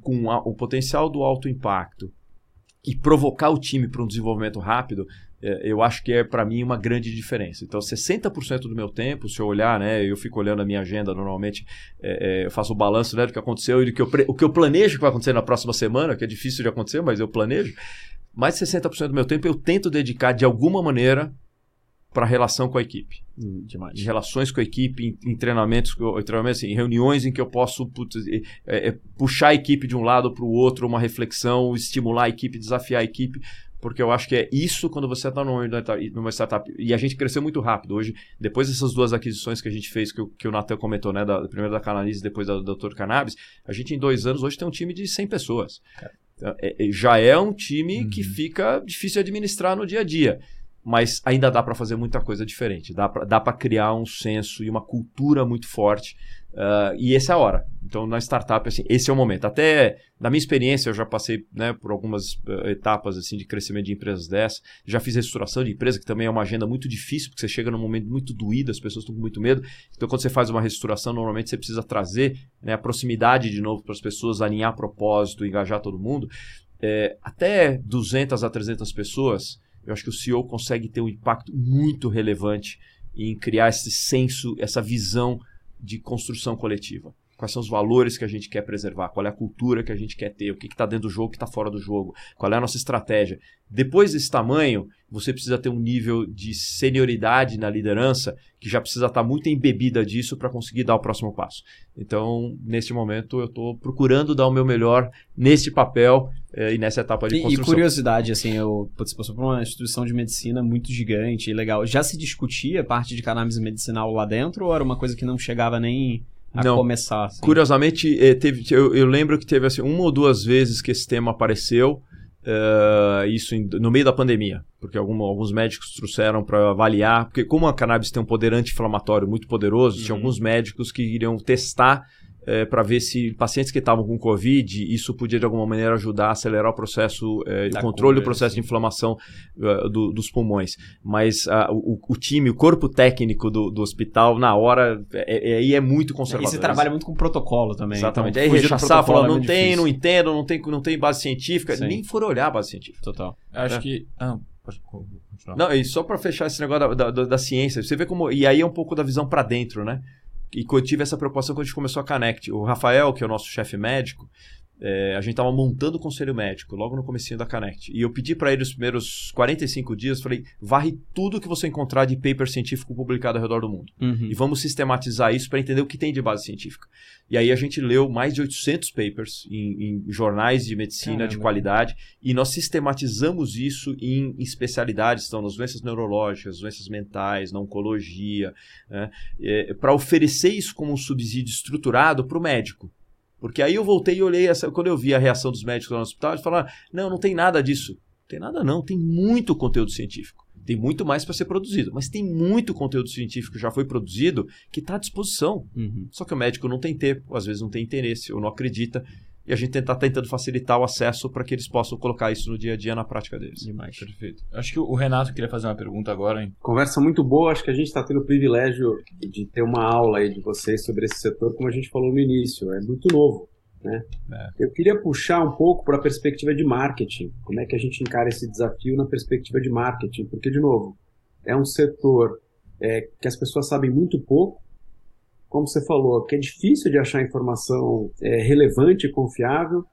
com a, o potencial do alto impacto e provocar o time para um desenvolvimento rápido, é, eu acho que é para mim uma grande diferença. Então, 60% do meu tempo, se eu olhar, né, eu fico olhando a minha agenda normalmente, é, é, eu faço o balanço né, do que aconteceu e do que eu, o que eu planejo que vai acontecer na próxima semana, que é difícil de acontecer, mas eu planejo. Mais de 60% do meu tempo eu tento dedicar de alguma maneira para relação com a equipe. Hum, demais. De relações com a equipe, em, em treinamentos, em, treinamentos em reuniões em que eu posso putz, é, é, puxar a equipe de um lado para o outro, uma reflexão, estimular a equipe, desafiar a equipe, porque eu acho que é isso quando você está numa startup. E a gente cresceu muito rápido. Hoje, depois dessas duas aquisições que a gente fez, que, o, que o Nathan comentou, né, da, primeiro da Canalize e depois da Doutor Cannabis, a gente em dois anos hoje tem um time de 100 pessoas. Então, é, é, já é um time uhum. que fica difícil de administrar no dia a dia mas ainda dá para fazer muita coisa diferente. Dá para criar um senso e uma cultura muito forte. Uh, e essa é a hora. Então, na startup, assim, esse é o momento. Até, na minha experiência, eu já passei né, por algumas uh, etapas assim de crescimento de empresas dessas. Já fiz restauração de empresa, que também é uma agenda muito difícil, porque você chega num momento muito doído, as pessoas estão com muito medo. Então, quando você faz uma restauração, normalmente você precisa trazer né, a proximidade de novo para as pessoas, alinhar propósito, engajar todo mundo. É, até 200 a 300 pessoas eu acho que o CEO consegue ter um impacto muito relevante em criar esse senso, essa visão de construção coletiva. Quais são os valores que a gente quer preservar? Qual é a cultura que a gente quer ter? O que está dentro do jogo, o que está fora do jogo? Qual é a nossa estratégia? Depois desse tamanho, você precisa ter um nível de senioridade na liderança que já precisa estar tá muito embebida disso para conseguir dar o próximo passo. Então, nesse momento, eu estou procurando dar o meu melhor nesse papel eh, e nessa etapa de e, construção. E curiosidade, assim, eu putz, passou por uma instituição de medicina muito gigante e legal. Já se discutia parte de cannabis medicinal lá dentro ou era uma coisa que não chegava nem a não. começar? Assim? Curiosamente, eh, teve, eu, eu, lembro que teve assim, uma ou duas vezes que esse tema apareceu, uh, isso em, no meio da pandemia, porque alguns médicos trouxeram para avaliar, porque como a cannabis tem um poder anti-inflamatório muito poderoso, uhum. tinha alguns médicos que iriam testar é, para ver se pacientes que estavam com Covid, isso podia de alguma maneira ajudar a acelerar o processo, é, o controle do processo de inflamação uh, do, dos pulmões. Mas uh, o, o, time, o corpo técnico do, do hospital, na hora, é, é, é, é muito conservador. E você trabalha muito com protocolo também. Exatamente. Então, Aí rechaçar, falar, não tem, difícil. não entendo, não tem, não tem base científica, Sim. nem for olhar a base científica. Total. Acho é. que... Ah, pode continuar. Não, e só para fechar esse negócio da, da, da, ciência, você vê como... E aí é um pouco da visão para dentro, né? E eu tive essa preocupação quando a gente começou a Connect. O Rafael, que é o nosso chefe médico, é, a gente estava montando o conselho médico logo no comecinho da Connect. E eu pedi para ele os primeiros 45 dias, falei, varre tudo que você encontrar de paper científico publicado ao redor do mundo. Uhum. E vamos sistematizar isso para entender o que tem de base científica. E aí a gente leu mais de 800 papers em, em jornais de medicina Caramba. de qualidade e nós sistematizamos isso em especialidades, então nas doenças neurológicas, doenças mentais, na oncologia, né, é, para oferecer isso como um subsídio estruturado para o médico. Porque aí eu voltei e olhei, essa, quando eu vi a reação dos médicos lá no hospital, eles falaram: não, não tem nada disso. Não tem nada, não. Tem muito conteúdo científico. Tem muito mais para ser produzido. Mas tem muito conteúdo científico que já foi produzido que está à disposição. Uhum. Só que o médico não tem tempo, às vezes não tem interesse, ou não acredita e a gente está tentando facilitar o acesso para que eles possam colocar isso no dia a dia na prática deles. Demais. Perfeito. Acho que o Renato queria fazer uma pergunta agora, hein? Conversa muito boa, acho que a gente está tendo o privilégio de ter uma aula aí de vocês sobre esse setor, como a gente falou no início, é muito novo. Né? É. Eu queria puxar um pouco para a perspectiva de marketing. Como é que a gente encara esse desafio na perspectiva de marketing? Porque, de novo, é um setor é, que as pessoas sabem muito pouco, como você falou, que é difícil de achar informação é, relevante e confiável.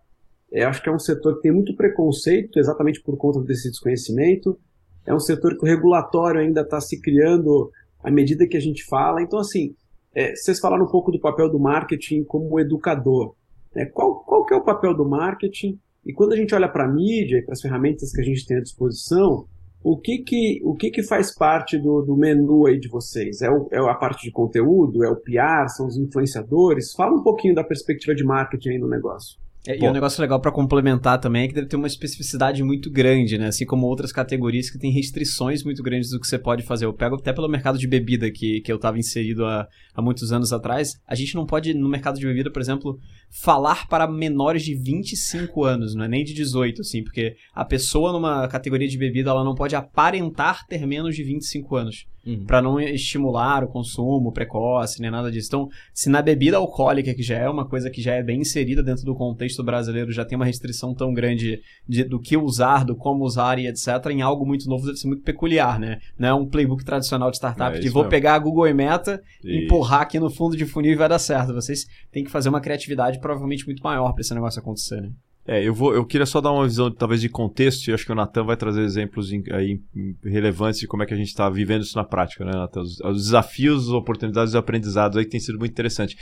É, acho que é um setor que tem muito preconceito, exatamente por conta desse desconhecimento. É um setor que o regulatório ainda está se criando à medida que a gente fala. Então, assim, é, vocês falaram um pouco do papel do marketing como educador. Né? Qual, qual que é o papel do marketing? E quando a gente olha para a mídia e para as ferramentas que a gente tem à disposição, o que que, o que, que faz parte do, do menu aí de vocês? É, o, é a parte de conteúdo? É o PR? São os influenciadores? Fala um pouquinho da perspectiva de marketing aí no negócio. É, e um negócio legal pra complementar também é que deve ter uma especificidade muito grande, né? Assim como outras categorias que têm restrições muito grandes do que você pode fazer. Eu pego até pelo mercado de bebida que, que eu estava inserido há, há muitos anos atrás. A gente não pode, no mercado de bebida, por exemplo, falar para menores de 25 anos, não é nem de 18, assim, porque a pessoa numa categoria de bebida ela não pode aparentar ter menos de 25 anos. Uhum. Pra não estimular o consumo precoce, nem nada disso. Então, se na bebida alcoólica, que já é uma coisa que já é bem inserida dentro do contexto brasileiro, já tem uma restrição tão grande de- do que usar, do como usar e etc., em algo muito novo deve ser muito peculiar, né? Não é um playbook tradicional de startup É de vou mesmo. pegar a Google e Meta, Isso. empurrar aqui no fundo de funil e vai dar certo. Vocês têm que fazer uma criatividade provavelmente muito maior pra esse negócio acontecer, né? É, eu, vou, eu queria só dar uma visão, talvez, de contexto, e acho que o Natan vai trazer exemplos em- aí, relevantes de como é que a gente está vivendo isso na prática, né, Natan? Os, os desafios, as oportunidades e os aprendizados aí que tem sido muito interessante.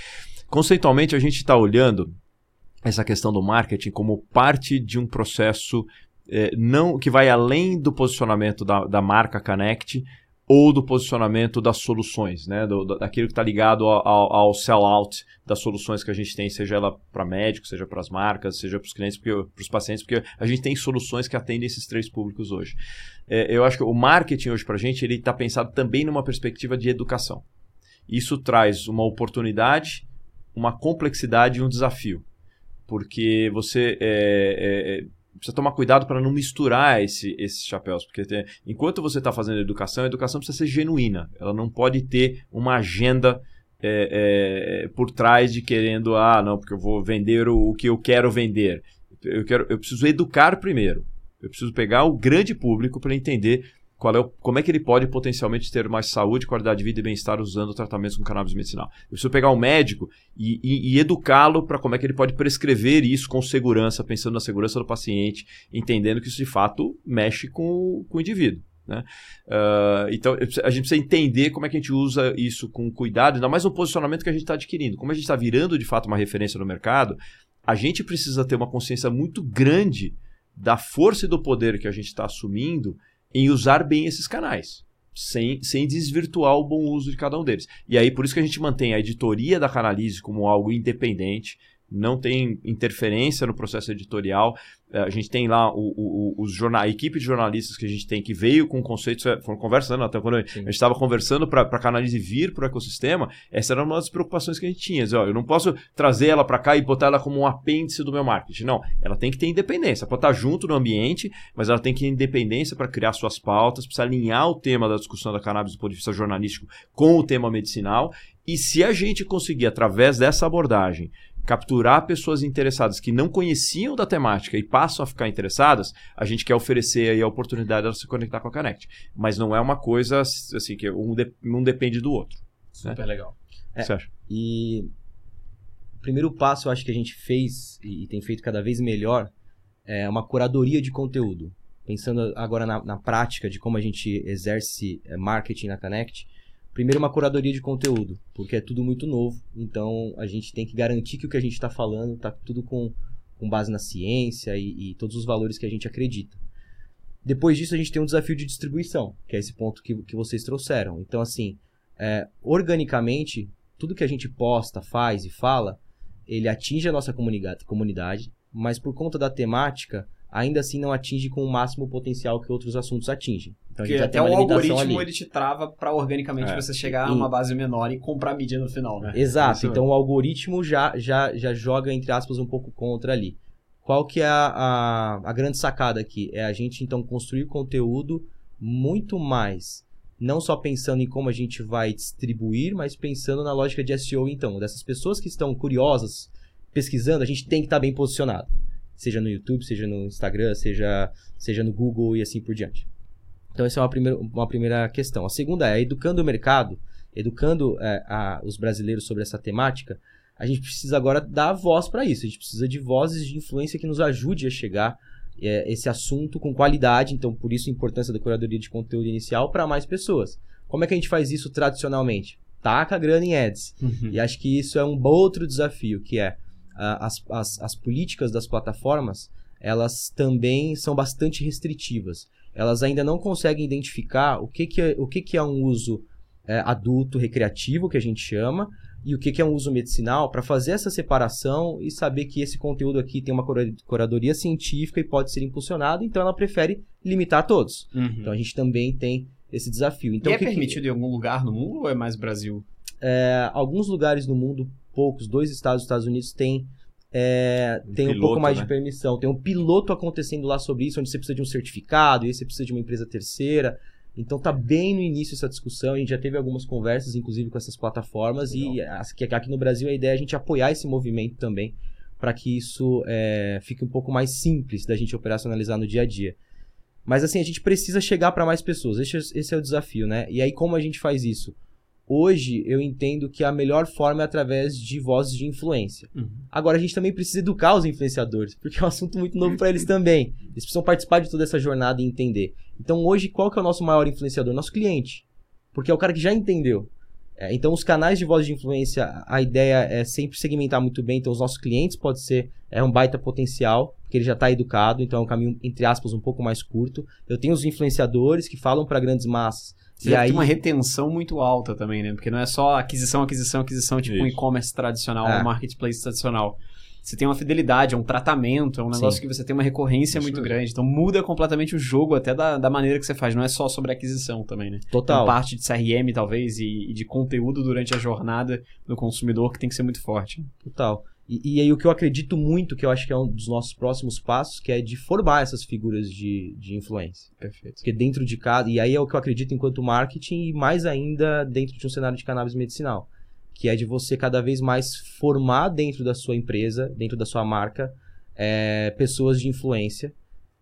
Conceitualmente, a gente está olhando essa questão do marketing como parte de um processo é, não que vai além do posicionamento da, da marca Connect ou do posicionamento das soluções, né? Do, daquilo que está ligado ao, ao, sell-out das soluções que a gente tem, seja ela para médicos, seja para as marcas, seja para os clientes, para os pacientes, porque a gente tem soluções que atendem esses três públicos hoje. É, eu acho que o marketing hoje para a gente ele está pensado também numa perspectiva de educação. Isso traz uma oportunidade, uma complexidade e um desafio, porque você é, é, precisa tomar cuidado para não misturar esse, esses chapéus, porque tem- enquanto você está fazendo educação, a educação precisa ser genuína, ela não pode ter uma agenda é, é, por trás de querendo, ah, não, porque eu vou vender o, o que eu quero vender. Eu, quero, eu preciso educar primeiro. Eu preciso pegar o grande público para entender qual é o, como é que ele pode potencialmente ter mais saúde, qualidade de vida e bem-estar usando tratamentos com cannabis medicinal. Eu preciso pegar um médico e, e- e educá-lo para como é que ele pode prescrever isso com segurança, pensando na segurança do paciente, entendendo que isso de fato mexe com, o- com o indivíduo. Né? Ah, então a gente precisa entender como é que a gente usa isso com cuidado, ainda mais no posicionamento que a gente está adquirindo. Como a gente está virando de fato uma referência no mercado, a gente precisa ter uma consciência muito grande da força e do poder que a gente está assumindo em usar bem esses canais, sem, sem desvirtuar o bom uso de cada um deles. E aí, por isso que a gente mantém a editoria da Canalize como algo independente, não tem interferência no processo editorial. Eh, A gente tem lá o, o- os jornal, a equipe de jornalistas que a gente tem que veio com conceitos, eh, foram conversando até quando a Sim. gente estava conversando para a Canalize vir para o ecossistema, essa era uma das preocupações que a gente tinha. Dizer, ó, eu não posso trazer ela para cá e botar ela como um apêndice do meu marketing. Não, ela tem que ter independência. Pode estar junto no ambiente, mas ela tem que ter independência para criar suas pautas, precisa alinhar o tema da discussão da cannabis do ponto de vista jornalístico com o tema medicinal. E se a gente conseguir, através dessa abordagem, capturar pessoas interessadas que não conheciam da temática e passam a ficar interessadas, a gente quer oferecer aí a oportunidade de se conectar com a Connect. Mas não é uma coisa assim que um, de- um depende do outro. Super legal. O que você acha? E o primeiro passo, eu acho que a gente fez e e tem feito cada vez melhor é uma curadoria de conteúdo. Pensando agora na, na prática de como a gente exerce é, marketing na Connect, primeiro uma curadoria de conteúdo, porque é tudo muito novo, então a gente tem que garantir que o que a gente está falando está tudo com, com base na ciência e, e todos os valores que a gente acredita. Depois disso, a gente tem um desafio de distribuição, que é esse ponto que, que vocês trouxeram. Então, assim, é, organicamente, tudo que a gente posta, faz e fala, ele atinge a nossa comunica- comunidade, mas por conta da temática, ainda assim não atinge com o máximo potencial que outros assuntos atingem. Então a Porque até o algoritmo ali. ele te trava pra organicamente É. você chegar a E- uma base menor e comprar mídia no final, né? Exato, Isso então o algoritmo já, já, já joga, entre aspas, um pouco contra ali. Qual que é a, a, a grande sacada aqui? É a gente, então, construir conteúdo muito mais, não só pensando em como a gente vai distribuir, mas pensando na lógica de SEO, então. Dessas pessoas que estão curiosas, pesquisando, a gente tem que estar bem posicionado. Seja no YouTube, seja no Instagram, seja, seja no Google e assim por diante. Então, essa é uma primeira, uma primeira questão. A segunda é, educando o mercado, educando é, a- os brasileiros sobre essa temática, a gente precisa agora dar voz para isso. A gente precisa de vozes de influência que nos ajude a chegar é, esse assunto com qualidade. Então, por isso a importância da curadoria de conteúdo inicial para mais pessoas. Como é que a gente faz isso tradicionalmente? Taca grana em ads. E acho que isso é um outro desafio, que é as, as, as políticas das plataformas, elas também são bastante restritivas. Elas ainda não conseguem identificar o que, que, é, o que, que é um uso é, adulto, recreativo, que a gente chama, e o que, que é um uso medicinal para fazer essa separação e saber que esse conteúdo aqui tem uma cura- curadoria científica e pode ser impulsionado, então ela prefere limitar todos. Então a gente também tem esse desafio. Então, e é o que permitido em algum lugar no mundo ou é mais Brasil? é, alguns lugares no mundo, poucos, dois estados dos Estados Unidos têm é, Um tem um piloto, pouco mais né? de permissão. Tem um piloto acontecendo lá sobre isso, onde você precisa de um certificado, e aí você precisa de uma empresa terceira. Então tá bem no início essa discussão, a gente já teve algumas conversas, inclusive, com essas plataformas, e as- que aqui no Brasil a ideia é a gente apoiar esse movimento também, para que isso é, fique um pouco mais simples da gente operacionalizar no dia a dia. Mas assim, a gente precisa chegar para mais pessoas, esse, é- esse é o desafio, né? E aí como a gente faz isso? Hoje eu entendo que a melhor forma é através de vozes de influência. Uhum. Agora a gente também precisa educar os influenciadores, porque é um assunto muito novo para eles também. Eles precisam participar de toda essa jornada e entender. Então hoje qual que é o nosso maior influenciador? Nosso cliente. Porque é o cara que já entendeu. É, então os canais de voz de influência, a ideia é sempre segmentar muito bem. Então os nossos clientes pode ser é um baita potencial, porque ele já está educado, então é um caminho entre aspas um pouco mais curto. Eu tenho os influenciadores que falam para grandes massas. Você e aí uma retenção muito alta também, né? Porque não é só aquisição, aquisição, aquisição, tipo um Isso. e-commerce tradicional, É. um marketplace tradicional. Você tem uma fidelidade, é um tratamento, é um negócio Sim. que você tem uma recorrência Isso muito mesmo. grande. Então muda completamente o jogo, até da, da maneira que você faz. Não é só sobre aquisição também, né? Tem total. parte de CRM, talvez, e, e de conteúdo durante a jornada do consumidor que tem que ser muito forte. Total. E, e aí o que eu acredito muito, que eu acho que é um dos nossos próximos passos, que é de formar essas figuras de, de influência. Perfeito. Porque dentro de cada. E aí é o que eu acredito enquanto marketing, e mais ainda dentro de um cenário de cannabis medicinal. Que é de você cada vez mais formar dentro da sua empresa, dentro da sua marca, é, pessoas de influência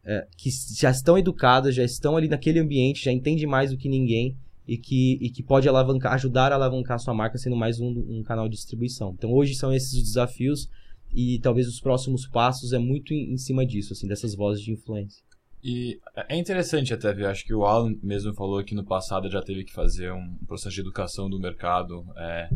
é, que já estão educadas, já estão ali naquele ambiente, já entendem mais do que ninguém e que, e que pode alavancar, ajudar a alavancar a sua marca sendo mais um, um canal de distribuição. Então hoje são esses os desafios e talvez os próximos passos é muito em, em cima disso, assim, dessas vozes de influência. E é interessante até ver, acho que o Alan mesmo falou que no passado já teve que fazer um processo de educação do mercado é,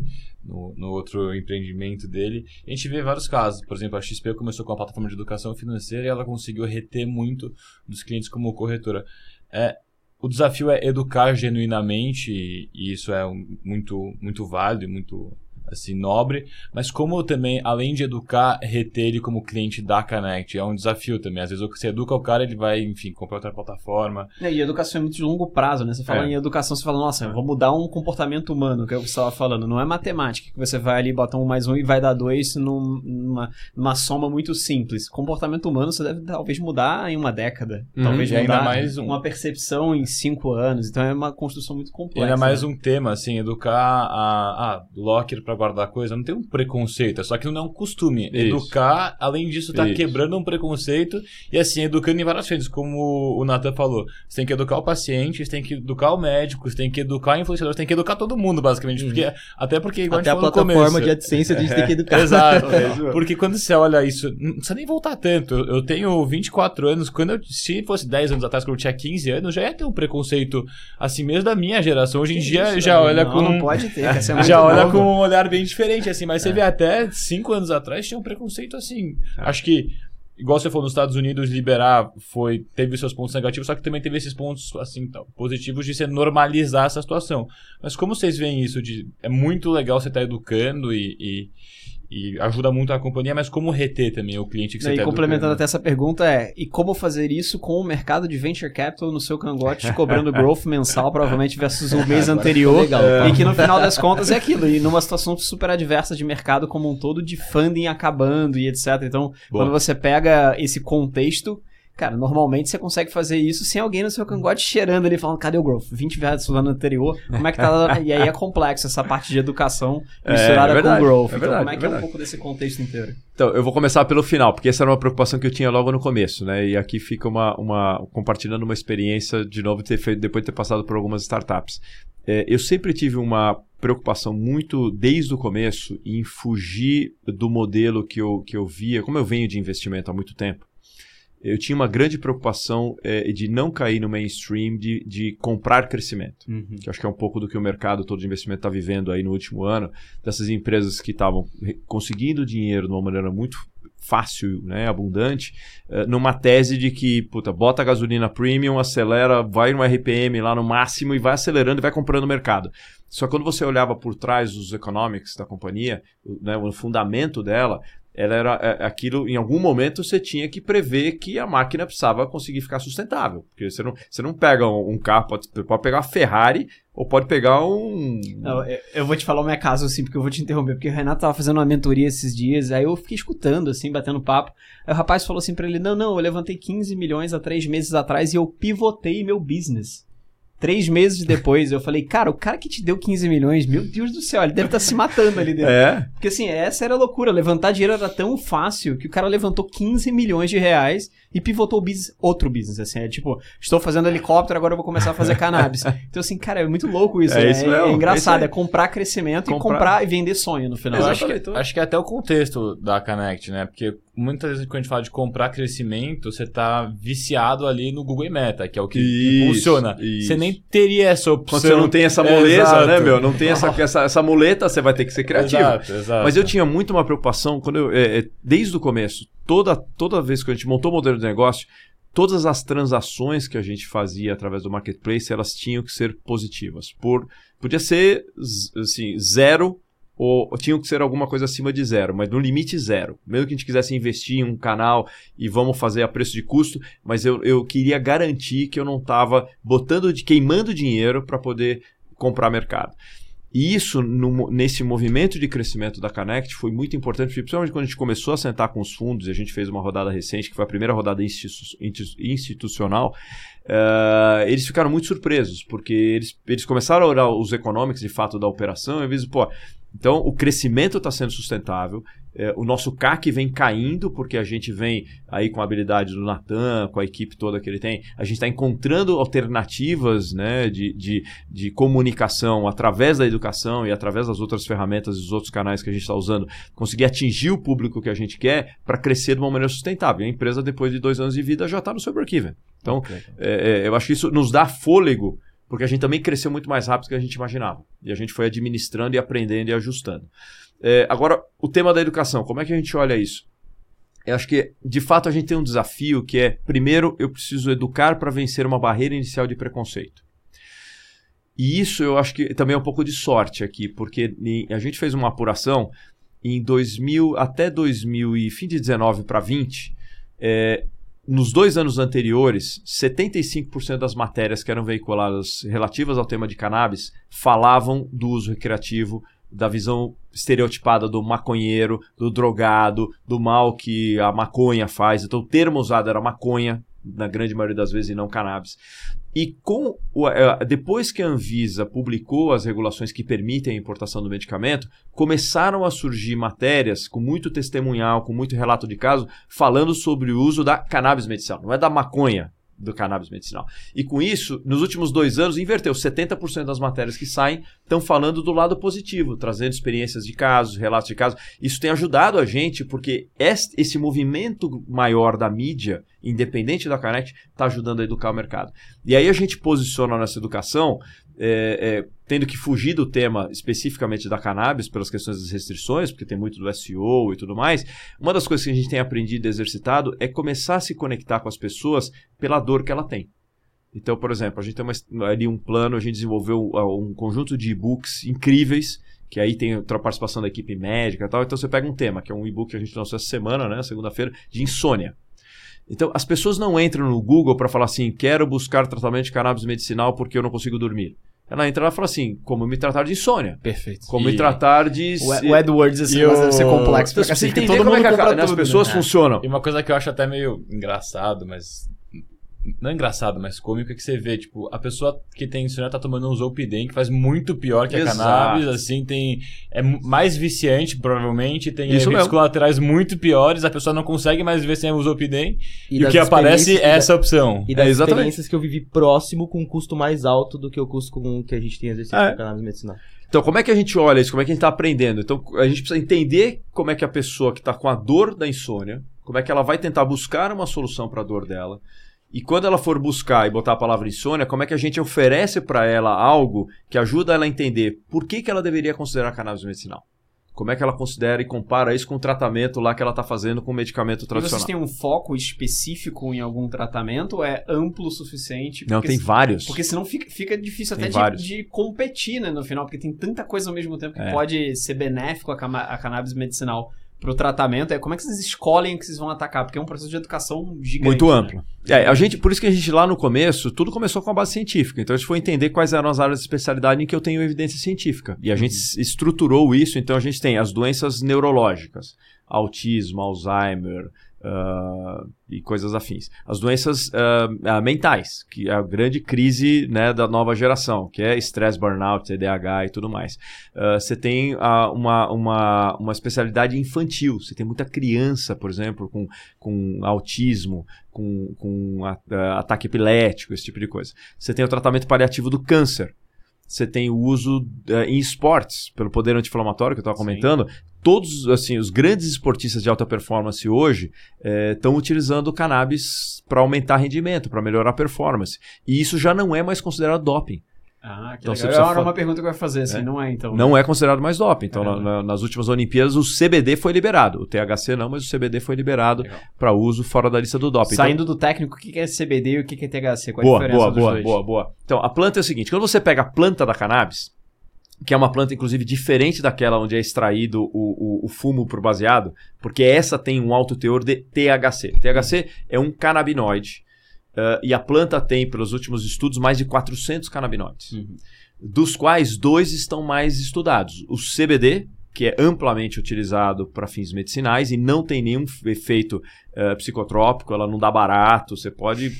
no, no outro empreendimento dele. A gente vê vários casos, por exemplo, a XP começou com uma plataforma de educação financeira e ela conseguiu reter muito dos clientes como corretora. É, o desafio é educar genuinamente e, isso é muito, muito válido e muito assim nobre, mas como também, além de educar, reter ele como cliente da Connect, é um desafio também. Às vezes você educa o cara, ele vai, enfim, comprar outra plataforma. É, E educação é muito de longo prazo, né? Você fala É. em educação, você fala, nossa, eu vou mudar um comportamento humano, que é o que você estava falando. Não é matemática, que você vai ali, bota um mais um e vai dar dois num- numa, numa soma muito simples. Comportamento humano você deve talvez mudar em uma década. Uhum. Talvez E ainda mudar mais um- uma percepção em cinco anos. Então é uma construção muito E complexa. ainda mais né? um tema, assim, educar a, a locker pra guardar coisa. Não tem um preconceito, é só que não é um costume. Isso. Educar, além disso, tá Isso. quebrando um preconceito e, assim, educando em várias frentes, como o Nathan falou. Você tem que educar o paciente, você tem que educar o médico, você tem que educar o influenciador, você tem que educar todo mundo, basicamente. Porque, até porque, igual Até a a gente falou no plataforma começo, de AdSense a gente tem que (laughs) educar. Exato. (laughs) Porque quando você olha isso, não precisa nem voltar tanto. Eu, tenho 24 anos. Quando eu, se fosse 10 anos atrás, quando eu tinha 15 anos, já ia ter um preconceito assim mesmo da minha geração. Hoje em dia Isso, já né? olha não, com. Não pode ter, é (laughs) já olha novo. com um olhar bem diferente, assim. Mas você vê até 5 anos atrás tinha um preconceito assim. Acho que. Igual você falou, nos Estados Unidos liberar foi teve seus pontos negativos, só que também teve esses pontos assim tal, positivos de você normalizar essa situação. Mas como vocês veem isso de é muito legal você estar educando e, e, e ajuda muito a companhia, mas como reter também o cliente que você E está complementando até essa pergunta é, e como fazer isso com o mercado de venture capital no seu cangote, te (laughs) cobrando growth mensal, provavelmente versus o mês anterior, legal, e que no final das contas é aquilo, e numa situação super adversa de mercado como um todo, de funding acabando e etc. Então, Boa. quando você pega esse contexto, cara, normalmente você consegue fazer isso sem alguém no seu cangote cheirando ali, falando, cadê o growth? 20 vezes no ano anterior, como é que tá? (laughs) E aí é complexo essa parte de educação É, misturada é verdade, com growth. é então, verdade, como é é que é um verdade. pouco desse contexto inteiro? Então, eu vou começar pelo final, porque essa era uma preocupação que eu tinha logo no começo, né? E aqui fica uma, uma compartilhando uma experiência de novo ter feito, depois de ter passado por algumas startups. É, eu sempre tive uma preocupação muito desde o começo em fugir do modelo que eu, que eu via, como eu venho de investimento há muito tempo. Eu tinha uma grande preocupação é, de não cair no mainstream de, de comprar crescimento que eu acho que é um pouco do que o mercado todo de investimento está vivendo aí no último ano, dessas empresas que estavam conseguindo dinheiro de uma maneira muito fácil, né, abundante, eh, numa tese de que, puta, bota a gasolina premium, acelera, vai no RPM lá no máximo e vai acelerando e vai comprando o mercado. Só que quando você olhava por trás dos economics da companhia, né, o fundamento dela, ela era é, aquilo, em algum momento você tinha que prever que a máquina precisava conseguir ficar sustentável. Porque você não, você não pega um, um carro, pode, pode pegar uma Ferrari ou pode pegar um. Não, eu, vou te falar o meu caso, assim, porque eu vou te interromper, porque o Renato tava fazendo uma mentoria esses dias, aí eu fiquei escutando, assim, batendo papo. Aí o rapaz falou assim pra ele: Não, não, eu levantei 15 milhões há três meses atrás e eu pivotei meu business. Três meses depois, eu falei, cara, o cara que te deu 15 milhões, meu Deus do céu, ele deve estar se matando ali dentro. É, Porque assim, essa era a loucura. Levantar dinheiro era tão fácil que o cara levantou 15 milhões de reais e pivotou o business, outro business. Assim, é tipo, estou fazendo helicóptero, agora eu vou começar a fazer cannabis. (laughs) Então, assim, cara, é muito louco isso. É né? isso É, mesmo, é é engraçado, é, aí. comprar crescimento e Comprar- comprar e vender sonho no final. Eu acho que, acho que é até o contexto da Connect, né? Porque muitas vezes quando a gente fala de comprar crescimento, você tá viciado ali no Google e Meta, que é o que Isso, impulsiona. isso. Você nem teria essa opção. quando você não tem essa moleza, Exato. né, meu? Não tem essa, essa, essa muleta, você vai ter que ser criativo. Exato, exato. Mas eu tinha muito uma preocupação quando eu, é, é, desde o começo, toda, toda vez que a gente montou o modelo de negócio, todas as transações que a gente fazia através do marketplace, elas tinham que ser positivas. Por, podia ser assim, zero ou, ou tinham que ser alguma coisa acima de zero, mas no limite zero. Mesmo que a gente quisesse investir em um canal e vamos fazer a preço de custo, mas eu, eu queria garantir que eu não estava botando, de, queimando dinheiro para poder comprar mercado. E isso, no nesse movimento de crescimento da Connect, foi muito importante, principalmente quando a gente começou a sentar com os fundos, e a gente fez uma rodada recente, que foi a primeira rodada institucional, eh, eles ficaram muito surpresos, porque eles, eles começaram a olhar os economics de fato da operação, e eles, pô, então o crescimento está sendo sustentável, eh, o nosso CAC vem caindo, porque a gente vem aí com a habilidade do Natan, com a equipe toda que ele tem, a gente está encontrando alternativas né, de, de, de comunicação através da educação e através das outras ferramentas e dos outros canais que a gente está usando, conseguir atingir o público que a gente quer para crescer de uma maneira sustentável. E a empresa, depois de dois anos de vida, já está no seu break-even. Então, é, é, eu acho que isso nos dá fôlego, porque a gente também cresceu muito mais rápido do que a gente imaginava. E a gente foi administrando e aprendendo e ajustando. É, agora, o tema da educação, como é que a gente olha isso? Eu acho que, de fato, a gente tem um desafio que é, primeiro, eu preciso educar para vencer uma barreira inicial de preconceito. E isso eu acho que também é um pouco de sorte aqui, porque a gente fez uma apuração em 2000 até 2000 e fim de 19 para 20, é, nos dois anos anteriores, 75% das matérias que eram veiculadas relativas ao tema de cannabis falavam do uso recreativo, da visão estereotipada do maconheiro, do drogado, do mal que a maconha faz. Então o termo usado era maconha, na grande maioria das vezes, e não cannabis. E com o, eh, depois que a Anvisa publicou as regulações que permitem a importação do medicamento, começaram a surgir matérias com muito testemunhal, com muito relato de caso, falando sobre o uso da cannabis medicinal. Não é da maconha do cannabis medicinal. E com isso, nos últimos dois anos, inverteu. 70% das matérias que saem estão falando do lado positivo, trazendo experiências de casos, relatos de casos. Isso tem ajudado a gente, porque esse movimento maior da mídia, independente da Connect, está ajudando a educar o mercado. E aí a gente posiciona nessa educação, é, é, tendo que fugir do tema especificamente da cannabis, pelas questões das restrições, porque tem muito do SEO e tudo mais. Uma das coisas que a gente tem aprendido e exercitado é começar a se conectar com as pessoas pela dor que ela tem. Então, por exemplo, a gente tem uma- ali um plano, a gente desenvolveu uh, um conjunto de e-books incríveis, que aí tem a participação da equipe médica e tal. Então você pega um tema, que é um e-book que a gente lançou essa semana, né, segunda-feira, de insônia. Então, as pessoas não entram no Google para falar assim, quero buscar tratamento de cannabis medicinal porque eu não consigo dormir. Ela entra lá e fala assim, como me tratar de insônia? Perfeito. Como me E- tratar de... O, o AdWords, esse E negócio o- deve ser complexo Então, pra você cacete, porque entender todo como é mundo que a- né, as tudo, pessoas né? funcionam. E uma coisa que eu acho até meio engraçado, mas. Não é engraçado, mas cômico é que você vê, tipo, a pessoa que tem insônia tá tomando um Zolpidem que faz muito pior que a Exato. cannabis, assim, tem... É mais viciante, provavelmente, tem Isso efeitos mesmo. colaterais muito piores, a pessoa não consegue mais viver sem o Zolpidem, e, o das que aparece é essa opção. E das É, exatamente. experiências que eu vivi próximo com um custo mais alto do que o custo comum que a gente tem exercido É. com cannabis medicinal. Então, como é que a gente olha isso? Como é que a gente está aprendendo? Então, a gente precisa entender como é que a pessoa que está com a dor da insônia, como é que ela vai tentar buscar uma solução para a dor dela. E quando ela for buscar e botar a palavra insônia, como é que a gente oferece para ela algo que ajuda ela a entender por que, que ela deveria considerar cannabis medicinal? Como é que ela considera e compara isso com o tratamento lá que ela está fazendo com o medicamento E tradicional? vocês têm um foco específico em algum tratamento ou é amplo o suficiente? Não, tem se- vários. Porque senão fica, fica difícil Tem até de, de competir, né, no final, porque tem tanta coisa ao mesmo tempo que É. pode ser benéfico a, a cannabis medicinal pro tratamento. É como é que vocês escolhem o que vocês vão atacar? Porque é um processo de educação gigante. Muito né? amplo. É, a gente, por isso que a gente lá no começo, tudo começou com a base científica. Então a gente foi entender quais eram as áreas de especialidade em que eu tenho evidência científica. E a gente s- estruturou isso, então a gente tem as doenças neurológicas, autismo, Alzheimer ah, e coisas afins. As doenças ah, mentais, que é a grande crise né, da nova geração, que é estresse, burnout, TDAH e tudo mais. Ah, Você tem uma, uma, uma especialidade infantil. Você tem muita criança, por exemplo, com, com autismo, com, com a- a- ataque epilético, esse tipo de coisa. Você tem o tratamento paliativo do câncer. Você tem o uso eh, em esportes, pelo poder anti-inflamatório que eu estava comentando. Todos, assim, os grandes esportistas de alta performance hoje estão utilizando o cannabis para aumentar rendimento, para melhorar a performance. E isso já não é mais considerado doping. Ah, que Então legal. Era fa- uma pergunta que eu ia fazer, assim, É. não é então. Não é considerado mais doping. Então, na- Caramba. na- nas últimas Olimpíadas, o CBD foi liberado. O THC não, mas o CBD foi liberado para uso fora da lista do doping. Então- Saindo do técnico, o que é CBD e o que é THC? Qual a boa, diferença boa, dos boa, dois? boa, boa. Então, a planta é o seguinte: quando você pega a planta da cannabis, que é uma planta, inclusive, diferente daquela onde é extraído o, o, o fumo por baseado, porque essa tem um alto teor de THC. THC é um canabinoide. eh, e a planta tem, pelos últimos estudos, mais de 400 canabinoides, Uhum. dos quais dois estão mais estudados. O CBD, que é amplamente utilizado para fins medicinais e não tem nenhum efeito eh, psicotrópico, ela não dá barato, você pode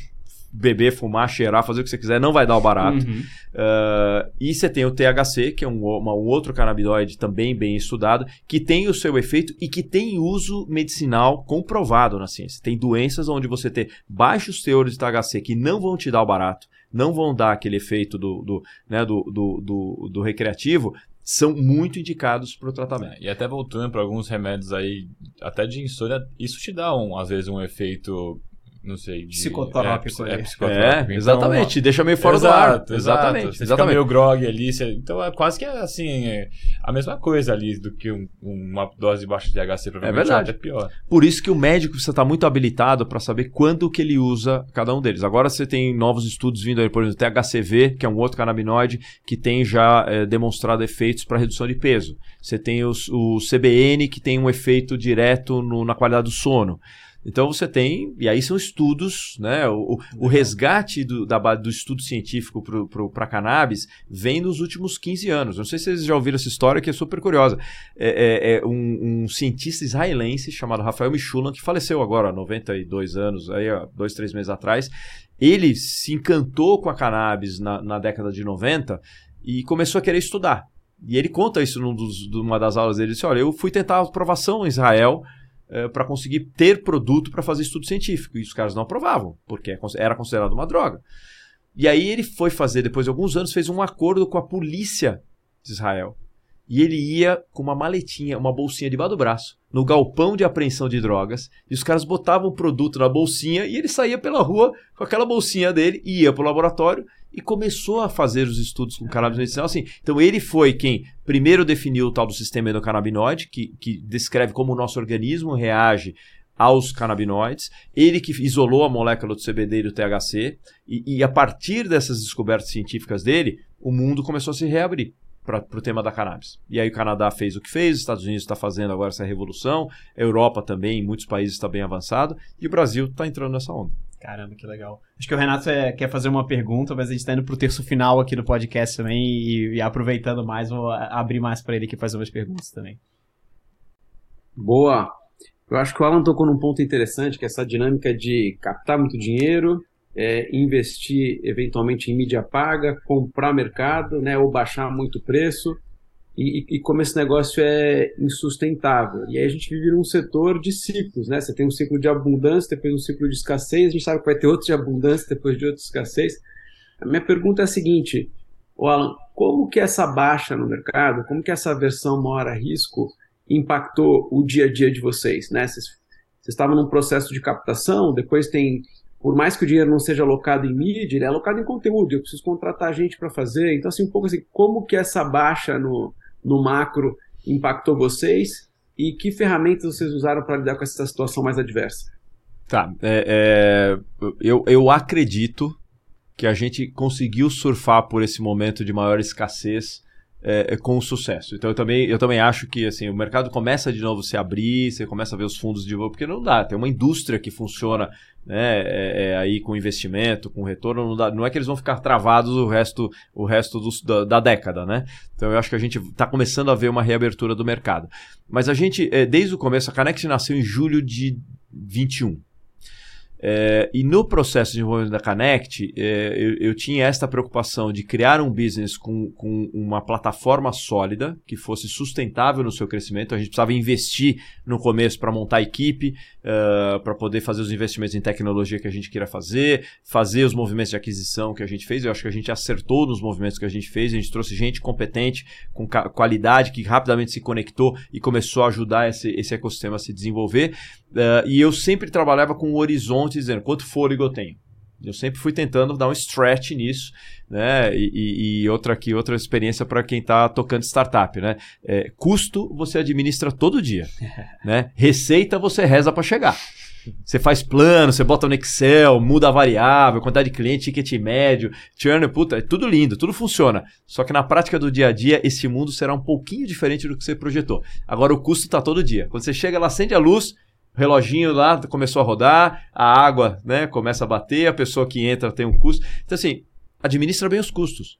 beber, fumar, cheirar, fazer o que você quiser, não vai dar o barato. Uhum. Uh, e você tem o THC, que é um, uma- um outro canabinoide também bem estudado, que tem o seu efeito e que tem uso medicinal comprovado na ciência. Tem doenças onde você tem baixos teores de THC que não vão te dar o barato, não vão dar aquele efeito do, do, né, do, do, do- do recreativo, são muito indicados para o tratamento. E até voltando para alguns remédios aí, até de insônia, isso te dá, um, às vezes, um efeito, não sei, de... Psicotrópico É, é psicotrópico. É, Então, exatamente, te deixa meio fora exato, do ar. Exato, Exatamente, Você exatamente. fica meio grog ali. você- Então é quase que assim, é a mesma coisa ali do que um- uma dose baixa de THC, provavelmente verdade. até pior. Por isso que o médico precisa estar muito habilitado para saber quando que ele usa cada um deles. Agora você tem novos estudos vindo aí, por exemplo, THCV, que é um outro canabinoide que tem já eh, demonstrado efeitos para redução de peso. Você tem os- o CBN, que tem um efeito direto no- na qualidade do sono. Então você tem, e aí são estudos, né? O, o- resgate do, da do estudo científico para cannabis vem nos últimos 15 anos. Não sei se vocês já ouviram essa história, que é super curiosa. É, é- é um, um cientista israelense chamado Rafael Michulan, que faleceu agora, há 92 anos, aí, há dois, três meses atrás. Ele se encantou com a cannabis na, na década de 90 e começou a querer estudar. E ele conta isso numa das aulas dele. Ele disse: Olha, eu fui tentar a aprovação em Israel para conseguir ter produto para fazer estudo científico. E os caras não aprovavam, porque é era considerado uma droga. E aí ele foi fazer, depois de alguns anos, fez um acordo com a polícia de Israel. E ele ia com uma maletinha, uma bolsinha debaixo do braço, no galpão de apreensão de drogas, e os caras botavam o produto na bolsinha e ele saía pela rua com aquela bolsinha dele, ia pro laboratório e começou a fazer os estudos com cannabis medicinal assim. Então ele foi quem primeiro definiu o tal do sistema endocannabinoide, que, que descreve como o nosso organismo reage aos canabinoides, ele que isolou a molécula do CBD e do THC, e, e a partir dessas descobertas científicas dele, o mundo começou a se reabrir para o tema da cannabis. E aí o Canadá fez o que fez, os Estados Unidos está fazendo agora essa revolução, a Europa também, em muitos países está bem avançado, e o Brasil está entrando nessa onda. Caramba, que legal. Acho que o Renato é- quer fazer uma pergunta, mas a gente tá indo pro terço final aqui do podcast também e, e aproveitando mais, vou abrir mais para ele aqui fazer umas perguntas também. Boa. Eu acho que o Alan tocou num ponto interessante, que é essa dinâmica de captar muito dinheiro, é, investir eventualmente em mídia paga, comprar mercado, né, ou baixar muito o preço, e, e como esse negócio é insustentável. E aí a gente vive num setor de ciclos, né? Você tem um ciclo de abundância, depois um ciclo de escassez, a gente sabe que vai ter outro de abundância, depois de outro de escassez. A minha pergunta é a seguinte, Alan, como que essa baixa no mercado, como que essa versão maior a risco impactou o dia a dia de vocês, né? Vocês, vocês estavam num processo de captação, depois tem, por mais que o dinheiro não seja alocado em mídia, ele é alocado em conteúdo, eu preciso contratar gente para fazer. Então, assim, um pouco assim, como que essa baixa no, no macro impactou vocês e que ferramentas vocês usaram para lidar com essa situação mais adversa? Tá, é, é, eu, eu acredito que a gente conseguiu surfar por esse momento de maior escassez é, é, com sucesso. Então eu também, eu também acho que assim, o mercado começa de novo a se abrir, você começa a ver os fundos de porque não dá, tem uma indústria que funciona né, é, é, aí com investimento, com retorno, não, dá, não é que eles vão ficar travados o resto, o resto dos, da, da, década, né? Então eu acho que a gente está começando a ver uma reabertura do mercado. Mas a gente, é, desde o começo, a Connect nasceu em julho de 21. É, e no processo de desenvolvimento da Connect, é, eu, eu, tinha esta preocupação de criar um business com, com uma plataforma sólida, que fosse sustentável no seu crescimento. A gente precisava investir no começo para montar a equipe, uh, para poder fazer os investimentos em tecnologia que a gente queira fazer, fazer os movimentos de aquisição que a gente fez. Eu acho que a gente acertou nos movimentos que a gente fez. A gente trouxe gente competente, com qualidade, que rapidamente se conectou e começou a ajudar esse, esse ecossistema a se desenvolver. Uh, e eu sempre trabalhava com o horizonte dizendo quanto fôlego eu tenho. Eu sempre fui tentando dar um stretch nisso, né? E, e, outra aqui, outra experiência para quem está tocando startup, né? É, custo você administra todo dia, (laughs) né? Receita você reza para chegar. Você faz plano, você bota no Excel, muda a variável, quantidade de cliente, ticket médio, churn, puta, é tudo lindo, tudo funciona. Só que na prática do dia a dia, esse mundo será um pouquinho diferente do que você projetou. Agora o custo está todo dia. Quando você chega lá, acende a luz, reloginho lá começou a rodar, a água né, começa a bater, a pessoa que entra tem um custo. Então, assim, administra bem os custos.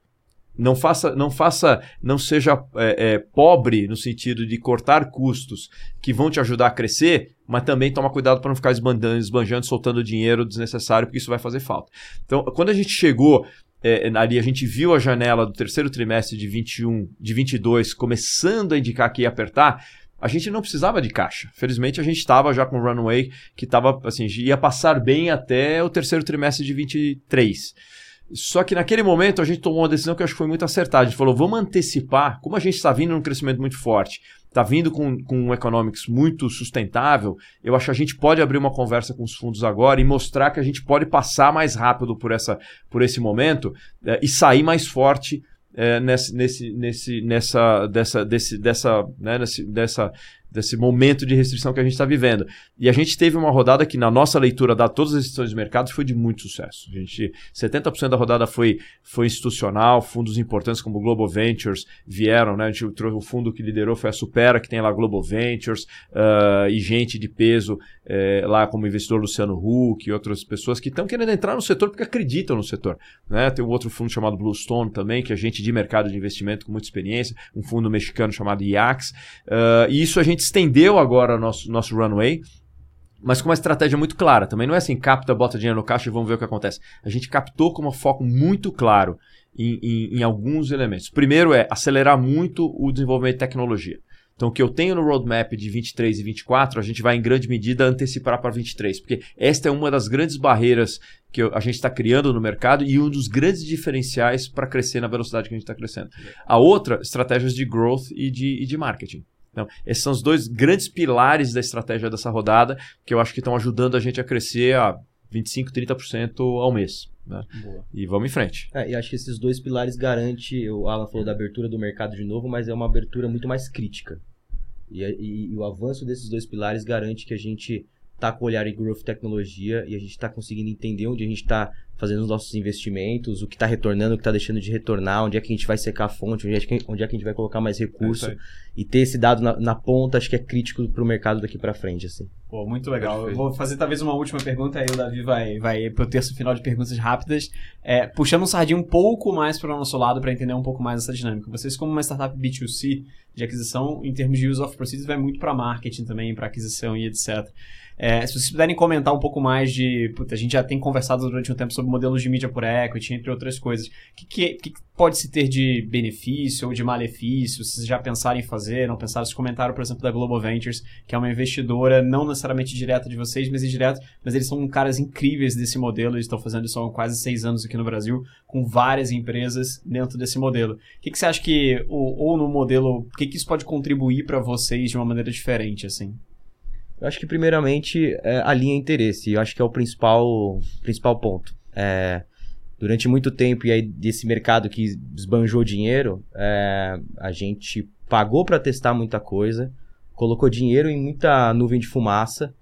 Não faça, não faça, não seja é, é, pobre no sentido de cortar custos que vão te ajudar a crescer, mas também toma cuidado para não ficar esbanjando, esbanjando, soltando dinheiro desnecessário, porque isso vai fazer falta. Então, quando a gente chegou é, ali, a gente viu a janela do terceiro trimestre de 21, de 22 começando a indicar que ia apertar, a gente não precisava de caixa. Felizmente a gente estava já com o runway que estava assim, ia passar bem até o terceiro trimestre de 23. Só que naquele momento a gente tomou uma decisão que eu acho que foi muito acertada. A gente falou, vamos antecipar, como a gente está vindo num crescimento muito forte, está vindo com, com um economics muito sustentável, eu acho que a gente pode abrir uma conversa com os fundos agora e mostrar que a gente pode passar mais rápido por, essa, por esse momento é, e sair mais forte é, nesse, nesse, nessa, dessa, desse, dessa, né, nesse, dessa desse momento de restrição que a gente está vivendo. E a gente teve uma rodada que, na nossa leitura, da todas as restrições de mercado, foi de muito sucesso. A gente, 70% da rodada foi, foi institucional, fundos importantes como o Global Ventures vieram, né? A gente o fundo que liderou foi a Supera, que tem lá Global Ventures, uh, e gente de peso é, lá como investidor Luciano Huck e outras pessoas que estão querendo entrar no setor porque acreditam no setor. Né? Tem um outro fundo chamado Bluestone também, que é gente de mercado de investimento com muita experiência, um fundo mexicano chamado IAX. Uh, e isso a gente estendeu agora nosso, nosso runway mas com uma estratégia muito clara. Também não é assim, capta, bota dinheiro no caixa e vamos ver o que acontece. A gente captou com um foco muito claro em, em, em, alguns elementos. Primeiro é acelerar muito o desenvolvimento de tecnologia. Então, o que eu tenho no roadmap de 23 e 24, a gente vai em grande medida antecipar para 23, porque esta é uma das grandes barreiras que a gente está criando no mercado e um dos grandes diferenciais para crescer na velocidade que a gente está crescendo. A outra, estratégias de growth e de, e de marketing. Então, esses são os dois grandes pilares da estratégia dessa rodada que eu acho que estão ajudando a gente a crescer a 25, 30% ao mês. Né? E vamos em frente. É, e acho que esses dois pilares garantem, o Alan falou da abertura do mercado de novo, mas é uma abertura muito mais crítica. E, e, e o avanço desses dois pilares garante que a gente está com o olhar em growth tecnologia e a gente está conseguindo entender onde a gente está fazendo os nossos investimentos, o que está retornando, o que está deixando de retornar, onde é que a gente vai secar a fonte, onde é que, onde é que a gente vai colocar mais recurso. É e ter esse dado na, na, ponta, acho que é crítico para o mercado daqui para frente. Assim. Pô, muito legal. Perfeito. Eu vou fazer talvez uma última pergunta, aí o Davi vai, vai para o terço final de perguntas rápidas, é, puxando um sardinho um pouco mais para o nosso lado para entender um pouco mais essa dinâmica. Vocês, como uma startup B2C de aquisição, em termos de use of proceeds, vai muito para marketing também, para aquisição e etc. É, se vocês puderem comentar um pouco mais de. Puta, a gente já tem conversado durante um tempo sobre modelos de mídia por equity, entre outras coisas. O que, que, que pode se ter de benefício ou de malefício? Se vocês já pensaram em fazer, não pensaram? Vocês comentaram, por exemplo, da Global Ventures, que é uma investidora não necessariamente direta de vocês, mas indireta, mas eles são caras incríveis desse modelo. Eles estão fazendo isso há quase seis anos aqui no Brasil, com várias empresas dentro desse modelo. O que, que você acha que, ou, ou no modelo, o que, que isso pode contribuir para vocês de uma maneira diferente, assim? Eu acho que, primeiramente, é, alinha interesse. Eu acho que é o principal, principal ponto. É, durante muito tempo, e aí desse mercado que esbanjou dinheiro, é, a gente pagou para testar muita coisa, colocou dinheiro em muita nuvem de fumaça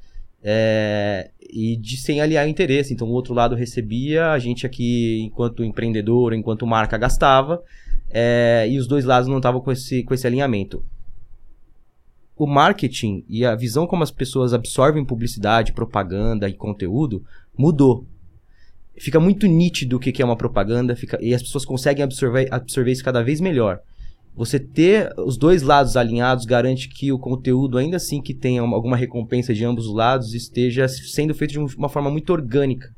é, e de sem aliar interesse. Então o outro lado recebia, a gente aqui, enquanto empreendedor, enquanto marca, gastava, é, e os dois lados não estavam com esse, com esse alinhamento. O marketing e a visão como as pessoas absorvem publicidade, propaganda e conteúdo mudou. Fica muito nítido o que é uma propaganda fica, e as pessoas conseguem absorver, absorver isso cada vez melhor. Você ter os dois lados alinhados garante que o conteúdo, ainda assim que tenha uma, alguma recompensa de ambos os lados, esteja sendo feito de uma forma muito orgânica.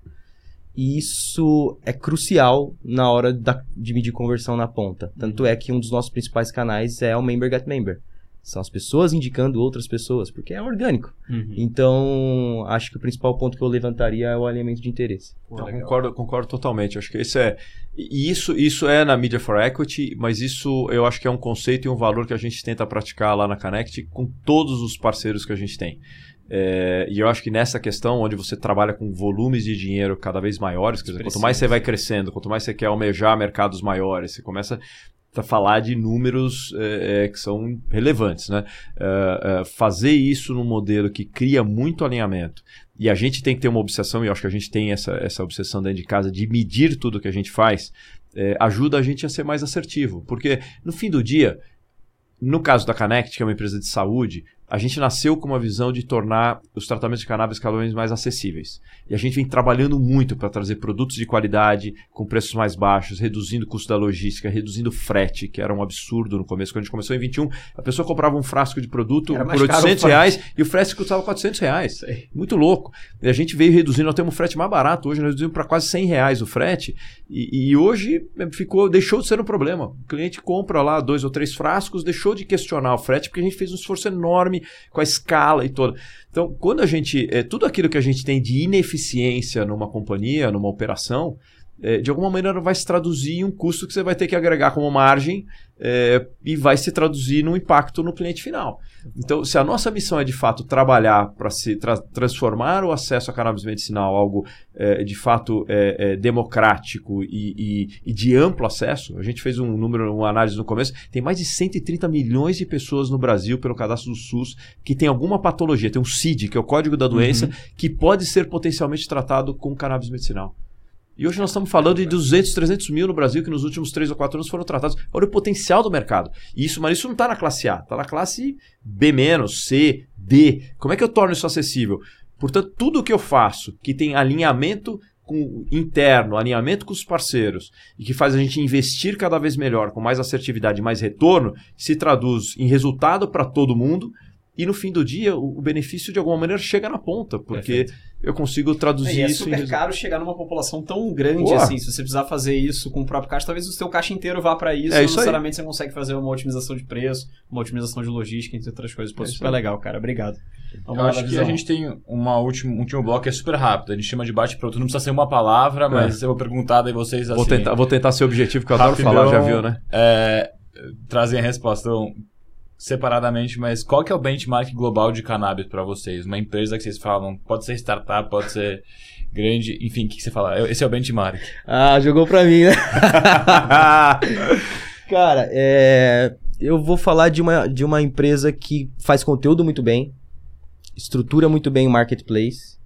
E isso é crucial na hora da, de medir conversão na ponta. Tanto é que um dos nossos principais canais é o Member Get Member. São as pessoas indicando outras pessoas, porque é orgânico. Uhum. Então, acho que o principal ponto que eu levantaria é o alinhamento de interesse. Não, concordo, concordo totalmente. Acho que esse é. E isso, isso é na Media for Equity, mas isso eu acho que é um conceito e um valor que a gente tenta praticar lá na Connect com todos os parceiros que a gente tem. É, e eu acho que nessa questão, onde você trabalha com volumes de dinheiro cada vez maiores, quer dizer, quanto mais você vai crescendo, quanto mais você quer almejar mercados maiores, você começa a falar de números é, é, que são relevantes. Né? É, é, fazer isso num modelo que cria muito alinhamento, e a gente tem que ter uma obsessão, e eu acho que a gente tem essa, essa obsessão dentro de casa de medir tudo que a gente faz, é, ajuda a gente a ser mais assertivo. Porque no fim do dia, no caso da Connect, que é uma empresa de saúde, a gente nasceu com uma visão de tornar os tratamentos de cannabis cada vez mais acessíveis. E a gente vem trabalhando muito para trazer produtos de qualidade, com preços mais baixos, reduzindo o custo da logística, reduzindo o frete, que era um absurdo no começo. Quando a gente começou em 21, a pessoa comprava um frasco de produto por caro o 800 reais e o frete custava 400 reais. Muito louco. E a gente veio reduzindo, nós temos um frete mais barato. Hoje nós reduzimos para quase 100 reais o frete. E, e hoje eh, ficou, deixou de ser um problema. O cliente compra lá dois ou três frascos, deixou de questionar o frete, porque a gente fez um esforço enorme com a escala e toda. Então, quando a gente. É, tudo aquilo que a gente tem de ineficiência numa companhia, numa operação, de alguma maneira vai se traduzir em um custo que você vai ter que agregar como margem é, e vai se traduzir num impacto no cliente final. Então, se a nossa missão é de fato trabalhar para se tra transformar o acesso à cannabis medicinal algo é, de fato é, é, democrático e, e, e, de amplo acesso, a gente fez um número, uma análise no começo, tem mais de 130 milhões de pessoas no Brasil pelo cadastro do SUS que tem alguma patologia, tem um CID, que é o código da doença, Uhum. que pode ser potencialmente tratado com cannabis medicinal. E hoje nós estamos falando de 200, 300 mil no Brasil que nos últimos 3 ou 4 anos foram tratados. Olha o potencial do mercado. Isso, mas isso não está na classe A, está na classe B-, C, D. Como é que eu torno isso acessível? Portanto, tudo que eu faço que tem alinhamento com, interno, alinhamento com os parceiros e que faz a gente investir cada vez melhor, com mais assertividade e mais retorno, se traduz em resultado para todo mundo. E no fim do dia, o, o benefício de alguma maneira chega na ponta, porque eu consigo traduzir E é isso em super resultado. caro chegar numa população tão grande Boa. assim. Se você precisar fazer isso com o próprio caixa, talvez o seu caixa inteiro vá para isso. É isso aí. necessariamente você consegue fazer uma otimização de preço, uma otimização de logística, entre outras coisas. Pô, É super aí. legal, cara. Obrigado. Eu acho que a gente tem uma última, um último bloco que é super rápido. A gente chama de bate-pronto. Não precisa ser uma palavra, mas eu vou perguntar daí vocês assim. Vou tentar, vou tentar ser objetivo, que eu adoro falar, já viu, né? É, trazem a resposta então, separadamente, mas qual que é o benchmark global de cannabis para vocês? Uma empresa que vocês falam, pode ser startup, pode ser grande, enfim, o que, que você fala? Esse é o benchmark. Ah, jogou pra mim, né? (laughs) Cara, é, eu vou falar de uma, de uma empresa que faz conteúdo muito bem, estrutura muito bem o marketplace,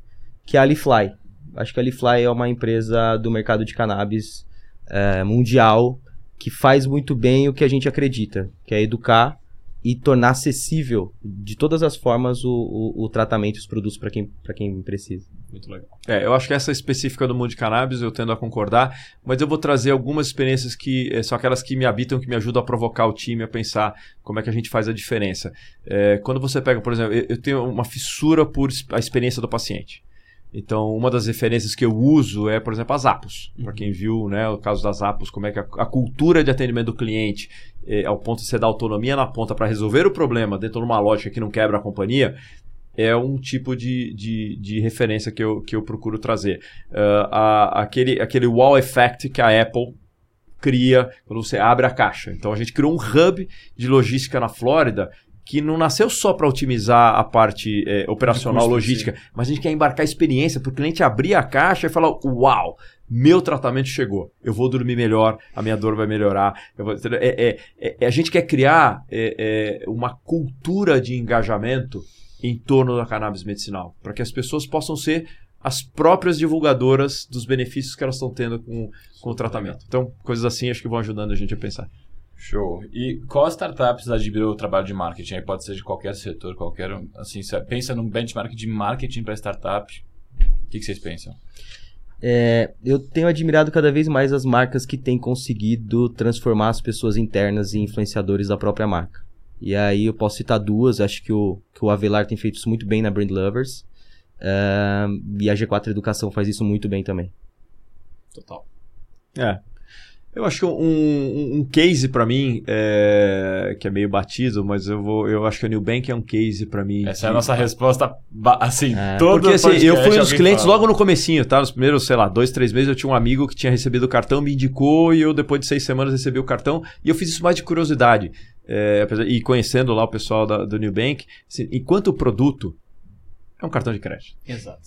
que é a Alifly. Acho que a Alifly é uma empresa do mercado de cannabis é, mundial que faz muito bem o que a gente acredita, que é educar e tornar acessível de todas as formas o, o, o tratamento e os produtos para quem, quem precisa. Muito legal. É, eu acho que essa específica do mundo de cannabis eu tendo a concordar, mas eu vou trazer algumas experiências que eh, são aquelas que me habitam, que me ajudam a provocar o time a pensar como é que a gente faz a diferença. É, quando você pega, por exemplo, eu, eu tenho uma fissura por a experiência do paciente. Então, uma das referências que eu uso é, por exemplo, as Apos. Para quem viu né, o caso das Apos, como é que a, a cultura de atendimento do cliente, eh, ao ponto de você dar autonomia na ponta para resolver o problema dentro de uma lógica que não quebra a companhia, é um tipo de, de, de referência que eu, que eu procuro trazer. Ah, a- aquele, aquele wow effect que a Apple cria quando você abre a caixa. Então a gente criou um hub de logística na Flórida que não nasceu só para otimizar a parte é, operacional, custo, logística, mas a gente quer embarcar experiência para o cliente abrir a caixa e falar: Uau, meu tratamento chegou, eu vou dormir melhor, a minha dor vai melhorar. vou- é, é- é- a gente quer criar é, é, uma cultura de engajamento em torno da cannabis medicinal, para que as pessoas possam ser as próprias divulgadoras dos benefícios que elas estão tendo com, com o tratamento. Então, coisas assim acho que vão ajudando a gente a pensar. Show. E qual startup precisa adquirir o trabalho de marketing? Aí pode ser de qualquer setor, qualquer. Assim, você pensa num benchmark de marketing para startup. O que, que vocês pensam? É, eu tenho admirado cada vez mais as marcas que têm conseguido transformar as pessoas internas em influenciadores da própria marca. E aí eu posso citar duas, acho que o, que o Avelar tem feito isso muito bem na Brand Lovers. é, e a G4 Educação faz isso muito bem também. Total. É. Eu acho que um, um, um case para mim, é, que é meio batido, mas eu vou, eu acho que a New Bank é um case para mim. Essa é a que- nossa resposta, assim, É. todo Porque assim, eu fui um dos clientes fala. logo no comecinho, tá? Nos primeiros, sei lá, dois, três meses eu tinha um amigo que tinha recebido o cartão, me indicou e eu depois de seis semanas recebi o cartão e eu fiz isso mais de curiosidade. É, e conhecendo lá o pessoal da- do New Bank, assim, enquanto o produto é um cartão de crédito Exato.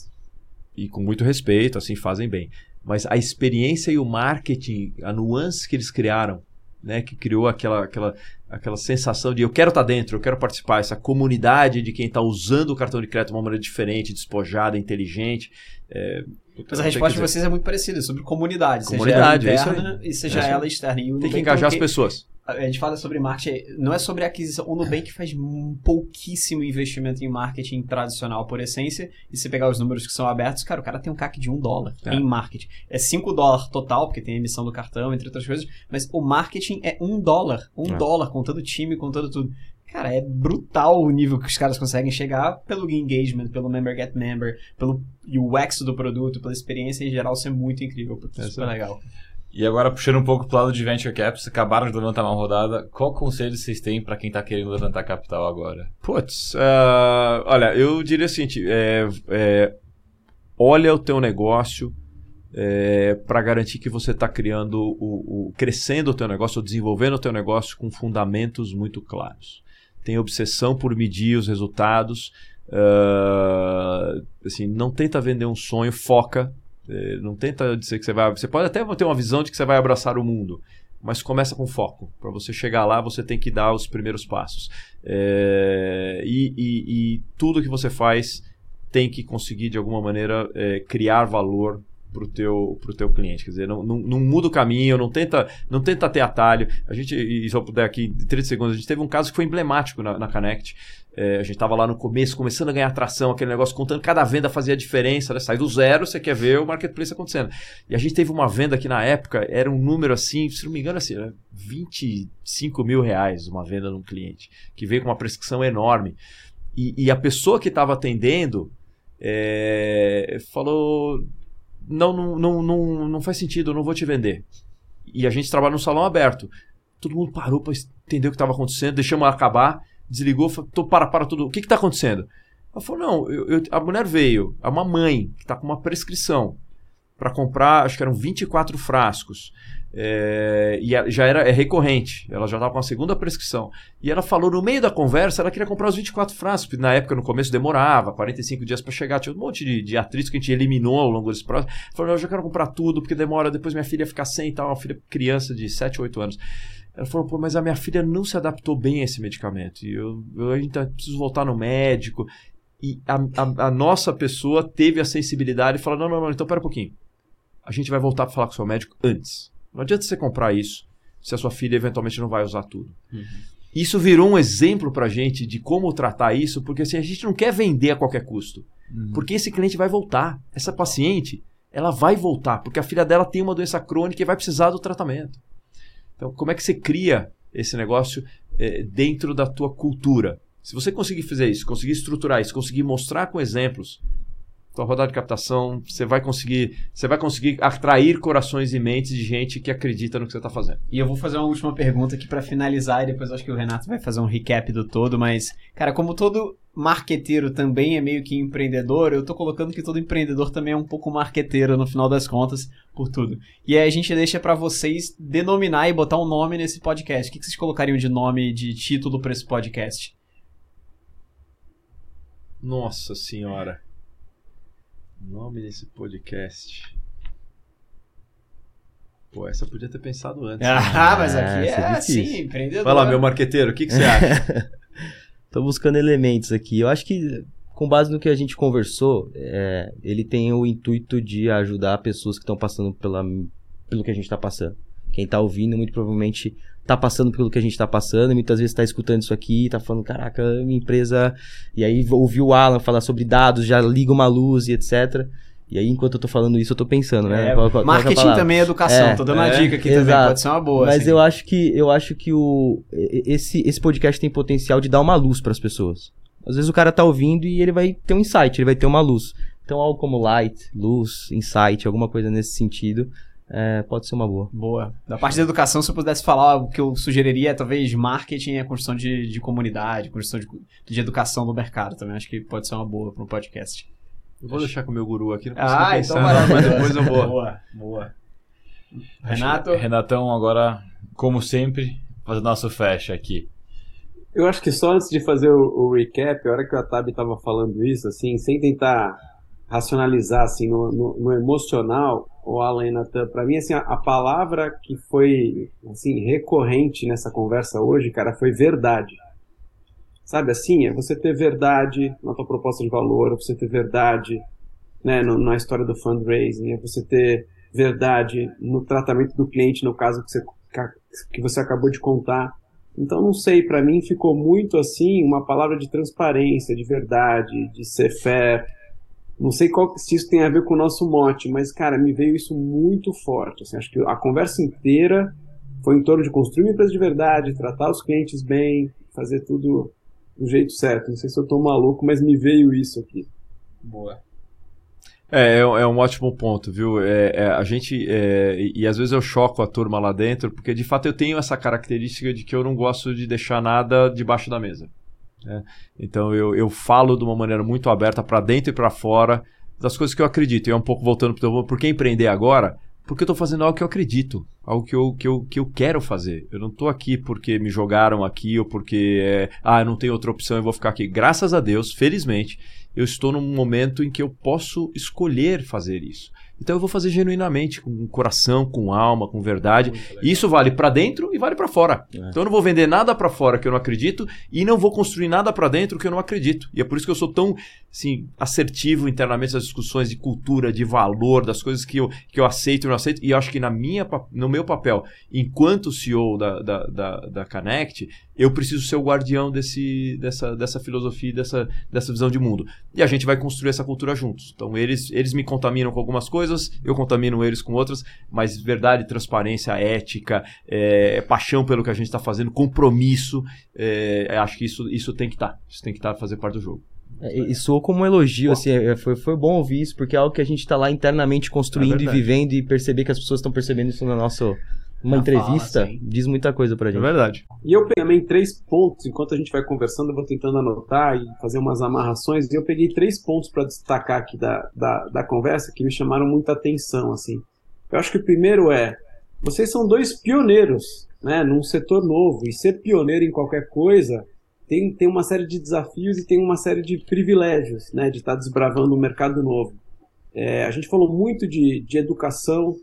e com muito respeito, assim, fazem bem. Mas a experiência e o marketing, a nuance que eles criaram, né, que criou aquela, aquela, aquela sensação de eu quero estar dentro, eu quero participar, essa comunidade de quem está usando o cartão de crédito de uma maneira diferente, despojada, inteligente. é, Mas a resposta de vocês é muito parecida, sobre comunidade. Comunidade, é seja isso ela interna e seja É isso ela externa. E Tem que engajar é as pessoas. A gente fala sobre marketing, não é sobre aquisição. O Nubank faz um pouquíssimo investimento em marketing tradicional por essência. E se pegar os números que são abertos, cara, o cara tem um CAC de um dólar É. em marketing. É 5 dólares total, porque tem emissão do cartão, entre outras coisas. Mas o marketing é um dólar. Um É. dólar, contando time, contando tudo. Cara, é brutal o nível que os caras conseguem chegar pelo engagement, pelo member get member, pelo UX do produto, pela experiência em geral ser muito incrível. É, super legal. E agora, puxando um pouco pro lado de Venture Capital, acabaram de levantar uma rodada. Qual conselho vocês têm para quem tá querendo levantar capital agora? Putz, ah, olha, eu diria o seguinte: é, é, olha o teu negócio para garantir que você está criando, o, o- crescendo o teu negócio, ou desenvolvendo o teu negócio com fundamentos muito claros. Tem obsessão por medir os resultados. ah, assim, não tenta vender um sonho, foca. Eh, não tenta dizer que você vai. Você pode até ter uma visão de que você vai abraçar o mundo, mas começa com foco. Para você chegar lá, você tem que dar os primeiros passos. É, e, e- e tudo que você faz tem que conseguir, de alguma maneira, é, criar valor para o teu, pro teu cliente. Quer dizer, não, não, não muda o caminho, não tenta, não tenta ter atalho. A gente, e se eu puder aqui, em 30 segundos, a gente teve um caso que foi emblemático na, na Connect. É, a gente estava lá no começo, começando a ganhar atração, aquele negócio, contando cada venda fazia diferença, né? Sai do zero, você quer ver o marketplace acontecendo. E a gente teve uma venda que na época era um número assim, se não me engano, assim, era 25 mil reais uma venda num cliente, que veio com uma prescrição enorme. E, e a pessoa que estava atendendo é, falou: não, não, não, não, não faz sentido, eu não vou te vender. E a gente trabalha num salão aberto. Todo mundo parou para entender o que estava acontecendo, deixamos ela acabar, desligou, falou: "Tô, para, para tudo, o que está acontecendo? Ela falou: não, eu- eu- a mulher veio, é uma mãe que está com uma prescrição para comprar, acho que eram 24 frascos. É, e já era é recorrente, ela já estava com a segunda prescrição. E ela falou no meio da conversa, ela queria comprar os 24 frascos, porque na época, no começo, demorava 45 dias para chegar, tinha um monte de, de atritos que a gente eliminou ao longo desse processo. Falou, eu já quero comprar tudo, porque demora, depois minha filha ficar sem e tal, uma filha criança de 7, 8 anos. Ela falou, pô, mas a minha filha não se adaptou bem a esse medicamento, e eu, eu ainda preciso voltar no médico. E a, a- a nossa pessoa teve a sensibilidade e falou, não, não, não, então pera um pouquinho. A gente vai voltar para falar com o seu médico antes. Não adianta você comprar isso se a sua filha eventualmente não vai usar tudo. Isso virou um exemplo pra gente de como tratar isso, porque assim, a gente não quer vender a qualquer custo. Porque esse cliente vai voltar. Essa paciente, ela vai voltar, porque a filha dela tem uma doença crônica e vai precisar do tratamento. Então, como é que você cria esse negócio eh, dentro da tua cultura? Se você conseguir fazer isso, conseguir estruturar isso, conseguir mostrar com exemplos, tua rodada de captação, você vai conseguir, você vai conseguir atrair corações e mentes de gente que acredita no que você está fazendo. E eu vou fazer uma última pergunta aqui pra finalizar e depois acho que o Renato vai fazer um recap do todo, mas, cara, como todo marqueteiro também é meio que empreendedor, eu tô colocando que todo empreendedor também é um pouco marqueteiro no final das contas, por tudo. E aí a gente deixa pra vocês denominar e botar um nome nesse podcast. O que vocês colocariam de nome, de título pra esse podcast? Nossa senhora. Nome desse podcast. Pô, essa eu podia ter pensado antes. né? Ah, (laughs) mas É, aqui isso é, é assim, empreendedor. Vai lá, meu marqueteiro, o que, que você acha? (laughs) Tô buscando elementos aqui. Eu acho que, com base no que a gente conversou, é, ele tem o intuito de ajudar pessoas que estão passando pela, pelo que a gente tá passando. Quem tá ouvindo, muito provavelmente tá passando pelo que a gente tá passando, e muitas vezes tá escutando isso aqui tá falando, caraca, minha empresa. E aí ouviu o Alan falar sobre dados, já liga uma luz e etc. E aí, enquanto eu tô falando isso, eu tô pensando, né? É, Qual- qual- qual que é marketing também é educação. É, Tô dando uma é, dica aqui também, exato. pode ser uma boa. Mas assim. eu acho que eu acho que o esse esse podcast tem potencial de dar uma luz para as pessoas. Às vezes o cara tá ouvindo e ele vai ter um insight, ele vai ter uma luz. Então algo como light, luz, insight, alguma coisa nesse sentido, é, pode ser uma boa. Boa. Da parte da educação, se eu pudesse falar, o que eu sugeriria é talvez marketing e a construção de, de comunidade, construção de, de educação do mercado também. Acho que pode ser uma boa para um podcast. Eu vou deixar com o meu guru aqui, não consigo Ah, pensar, então não, maravilha. mas depois eu vou. Boa, boa. Renato? que- Renatão, agora, como sempre, fazer nosso fecha aqui. Eu acho que só antes de fazer o, o recap, a hora que o Atabi estava falando isso, assim, sem tentar racionalizar, assim, no, no- no emocional, o Alan para mim, assim, a, a palavra que foi, assim, recorrente nessa conversa hoje, cara, foi verdade. Sabe assim, é você ter verdade na tua proposta de valor, é você ter verdade, né, no- na história do fundraising, é você ter verdade no tratamento do cliente, no caso que você, que você acabou de contar. Então, não sei, para mim ficou muito assim uma palavra de transparência, de verdade, de ser fair. Não sei qual, se isso tem a ver com o nosso mote, mas, cara, me veio isso muito forte. assim, acho que a conversa inteira foi em torno de construir uma empresa de verdade, tratar os clientes bem, fazer tudo do jeito certo. Não sei se eu tô maluco, mas me veio isso aqui. Boa. É, é, um- é um ótimo ponto, viu? É, é, a gente. é, e às vezes eu choco a turma lá dentro, porque de fato eu tenho essa característica de que eu não gosto de deixar nada debaixo da mesa. Né? Então eu, eu falo de uma maneira muito aberta para dentro e para fora das coisas que eu acredito. E é um pouco voltando para o por que empreender agora? Porque eu estou fazendo algo que eu acredito, algo que eu, que eu, que eu quero fazer. Eu não estou aqui porque me jogaram aqui ou porque é, ah, não tenho outra opção, eu vou ficar aqui. Graças a Deus, felizmente, eu estou num momento em que eu posso escolher fazer isso. Então eu vou fazer genuinamente, com coração, com alma, com verdade. Isso vale para dentro e vale para fora. Então eu não vou vender nada para fora que eu não acredito e não vou construir nada para dentro que eu não acredito. E é por isso que eu sou tão assim, assertivo internamente nas discussões de cultura, de valor, das coisas que eu, que eu aceito e não aceito. E eu acho que na minha, no meu papel, enquanto CEO da, da, da, da Connect, eu preciso ser o guardião desse, dessa, dessa filosofia, dessa, dessa visão de mundo. E a gente vai construir essa cultura juntos. Então eles, eles me contaminam com algumas coisas, eu contamino eles com outras, mas verdade, transparência, ética, é, paixão pelo que a gente está fazendo, compromisso, é, acho que isso, isso tem que estar. Isso tem que estar fazer parte do jogo. É, E, soou como um elogio, assim, é, foi, foi bom ouvir isso, porque é algo que a gente tá lá internamente construindo É e vivendo e perceber que as pessoas estão percebendo isso na nossa uma Na entrevista, fala, diz muita coisa pra É gente. verdade. E eu peguei também três pontos, enquanto a gente vai conversando, eu vou tentando anotar e fazer umas amarrações, e eu peguei três pontos para destacar aqui da, da, da conversa que me chamaram muita atenção, assim. Eu acho que o primeiro é, vocês são dois pioneiros, né, num setor novo, e ser pioneiro em qualquer coisa tem, tem uma série de desafios e tem uma série de privilégios, né, de estar desbravando um mercado novo. É, a gente falou muito de, de educação,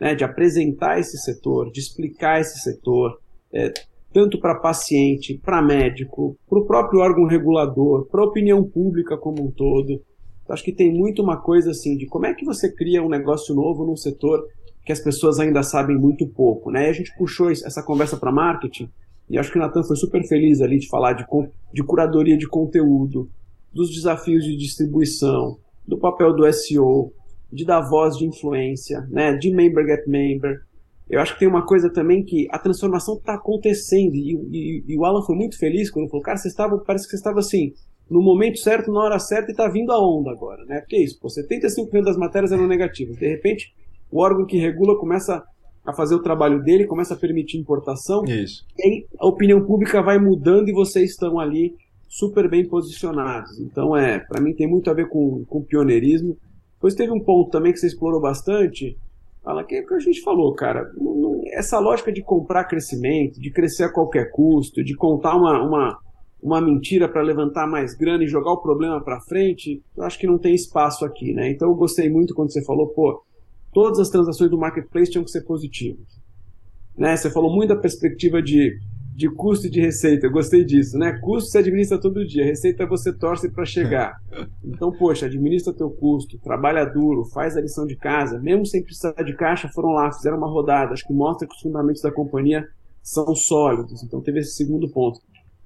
né, de apresentar esse setor, de explicar esse setor, é, tanto para paciente, para médico, para o próprio órgão regulador, para a opinião pública como um todo. Então, acho que tem muito uma coisa assim de como é que você cria um negócio novo num setor que as pessoas ainda sabem muito pouco, né? E a gente puxou essa conversa para marketing e acho que o Natan foi super feliz ali de falar de, de curadoria de conteúdo, dos desafios de distribuição, do papel do SEO, de dar voz de influência, né? De member get member. Eu acho que tem uma coisa também que a transformação está acontecendo e, e- e o Alan foi muito feliz quando falou, cara, você estava, parece que você estava assim, no momento certo, na hora certa e está vindo a onda agora, né? Porque é isso, pô, 75% das matérias eram negativas. De repente, o órgão que regula começa a fazer o trabalho dele, começa a permitir importação Isso. e aí a opinião pública vai mudando e vocês estão ali super bem posicionados. Então, é, para mim tem muito a ver com, com pioneirismo. Depois teve um ponto também que você explorou bastante, fala que é o que a gente falou, cara. essa lógica de comprar crescimento, de crescer a qualquer custo, de contar uma, uma, uma mentira para levantar mais grana e jogar o problema para frente, eu acho que não tem espaço aqui, né? Então eu gostei muito quando você falou, pô, todas as transações do marketplace tinham que ser positivas. Né? Você falou muito da perspectiva de, de custo e de receita, eu gostei disso, né? Custo você administra todo dia, receita você torce para chegar. (laughs) Então, poxa, administra teu custo, trabalha duro, faz a lição de casa, mesmo sem precisar de caixa, foram lá, fizeram uma rodada, acho que mostra que os fundamentos da companhia são sólidos. Então teve esse segundo ponto.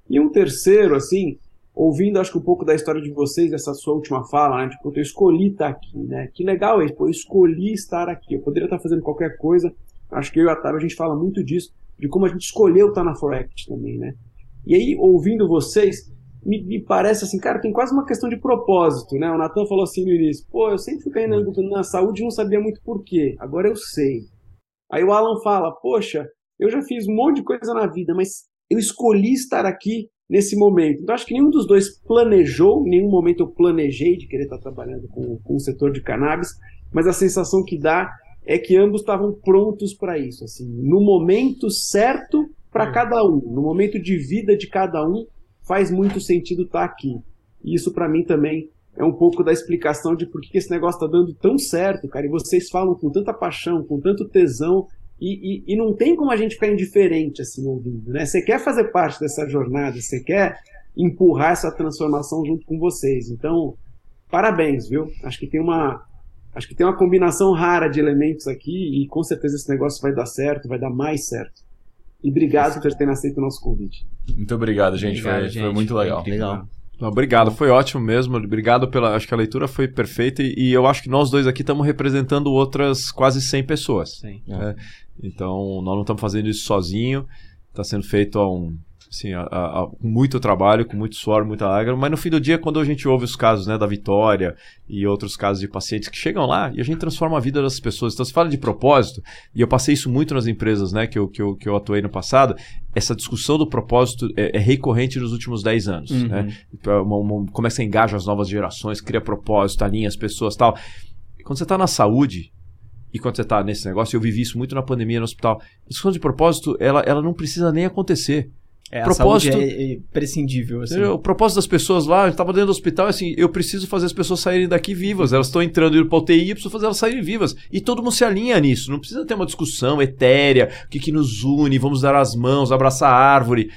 E um terceiro, assim, ouvindo acho que um pouco da história de vocês, essa sua última fala, né? Tipo, eu escolhi estar aqui, né? Que legal isso, pô, eu escolhi estar aqui. Eu poderia estar fazendo qualquer coisa. Acho que eu e a Tara, a gente fala muito disso, de como a gente escolheu estar na Forex também, né? E aí, ouvindo vocês, me, me, parece assim, cara, tem quase uma questão de propósito, né? O Natan falou assim no início, pô, eu sempre fiquei na, na saúde e não sabia muito por quê. Agora eu sei. Aí o Alan fala, poxa, eu já fiz um monte de coisa na vida, mas eu escolhi estar aqui nesse momento. Então, acho que nenhum dos dois planejou, em nenhum momento eu planejei de querer estar trabalhando com, com o setor de cannabis, mas a sensação que dá é que ambos estavam prontos para isso, assim, no momento certo para cada um, no momento de vida de cada um, faz muito sentido estar aqui. E isso para mim também é um pouco da explicação de por que esse negócio está dando tão certo, cara. E vocês falam com tanta paixão, com tanto tesão, e, e, e, não tem como a gente ficar indiferente assim ouvindo, né? Você quer fazer parte dessa jornada, você quer empurrar essa transformação junto com vocês. Então, parabéns, viu? Acho que tem uma acho que tem uma combinação rara de elementos aqui e com certeza esse negócio vai dar certo, vai dar mais certo. E obrigado por terem aceito o nosso convite. Muito obrigado, gente. Obrigado, foi, gente. foi, muito legal. legal. Não, obrigado, foi ótimo mesmo. Obrigado pela. Acho que a leitura foi perfeita e, e eu acho que nós dois aqui estamos representando outras quase 100 pessoas. Sim. É. Então, nós não estamos fazendo isso sozinho. Está sendo feito a um, assim, a, a, a, muito trabalho, com muito suor, muita lágrima, mas no fim do dia, quando a gente ouve os casos né, da Vitória e outros casos de pacientes que chegam lá e a gente transforma a vida das pessoas. Então, se fala de propósito, e eu passei isso muito nas empresas né, que, eu, que, eu, que eu atuei no passado, essa discussão do propósito é, é recorrente nos últimos 10 anos. Uhum. Né? Uma, uma, como é que você engaja as novas gerações, cria propósito, alinha as pessoas tal. quando você está na saúde, e quando você está nesse negócio, eu vivi isso muito na pandemia no hospital. A discussão de propósito, ela, ela não precisa nem acontecer. É, propósito, é, é prescindível. Assim. O propósito das pessoas lá, eu estava dentro do hospital, assim, eu preciso fazer as pessoas saírem daqui vivas. Elas estão entrando para o UTI, eu preciso fazer elas saírem vivas. E todo mundo se alinha nisso. Não precisa ter uma discussão etérea, o que, que nos une, vamos dar as mãos, abraçar a árvore.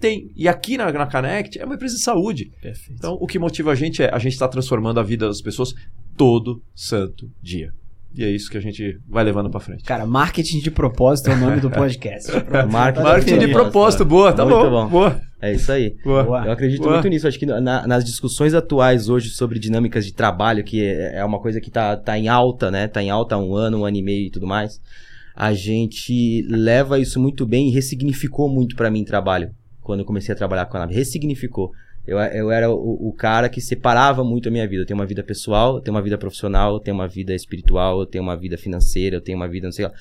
Tem. E aqui na, na Connect é uma empresa de saúde. Perfeito. Então, o que motiva a gente é a gente está transformando a vida das pessoas todo santo dia. E é isso que a gente vai levando para frente. Cara, marketing de propósito é o nome do podcast. (laughs) marketing, marketing de propósito, boa, tá muito bom, bom. Boa. É isso aí. Boa. Eu acredito boa. muito nisso. Acho que na, nas discussões atuais hoje sobre dinâmicas de trabalho, que é, é uma coisa que tá, tá em alta, né? Tá em alta há um ano, um ano e meio e tudo mais. A gente leva isso muito bem e ressignificou muito para mim trabalho. Quando eu comecei a trabalhar com a nave. Ressignificou. Eu, eu era o, o, cara que separava muito a minha vida. Eu tenho uma vida pessoal, eu tenho uma vida profissional, eu tenho uma vida espiritual, eu tenho uma vida financeira, eu tenho uma vida, não sei lá.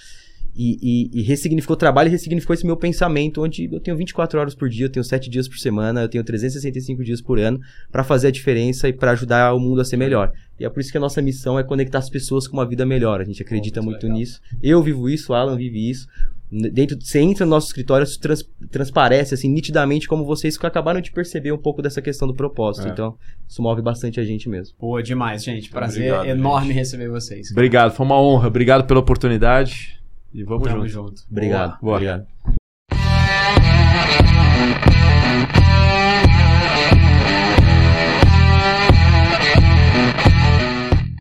E, e, e ressignificou o trabalho e ressignificou esse meu pensamento, onde eu tenho 24 horas por dia, eu tenho 7 dias por semana, eu tenho 365 dias por ano para fazer a diferença e para ajudar o mundo a ser melhor. E é por isso que a nossa missão é conectar as pessoas com uma vida melhor. A gente acredita muito legal. nisso. Eu vivo isso, o Alan vive isso dentro você entra no nosso escritório isso trans, transparece assim nitidamente como vocês que acabaram de perceber um pouco dessa questão do propósito é. então isso move bastante a gente mesmo boa demais gente prazer obrigado, enorme gente. receber vocês obrigado foi uma honra obrigado pela oportunidade e vamos Tamo junto, junto. obrigado boa. obrigado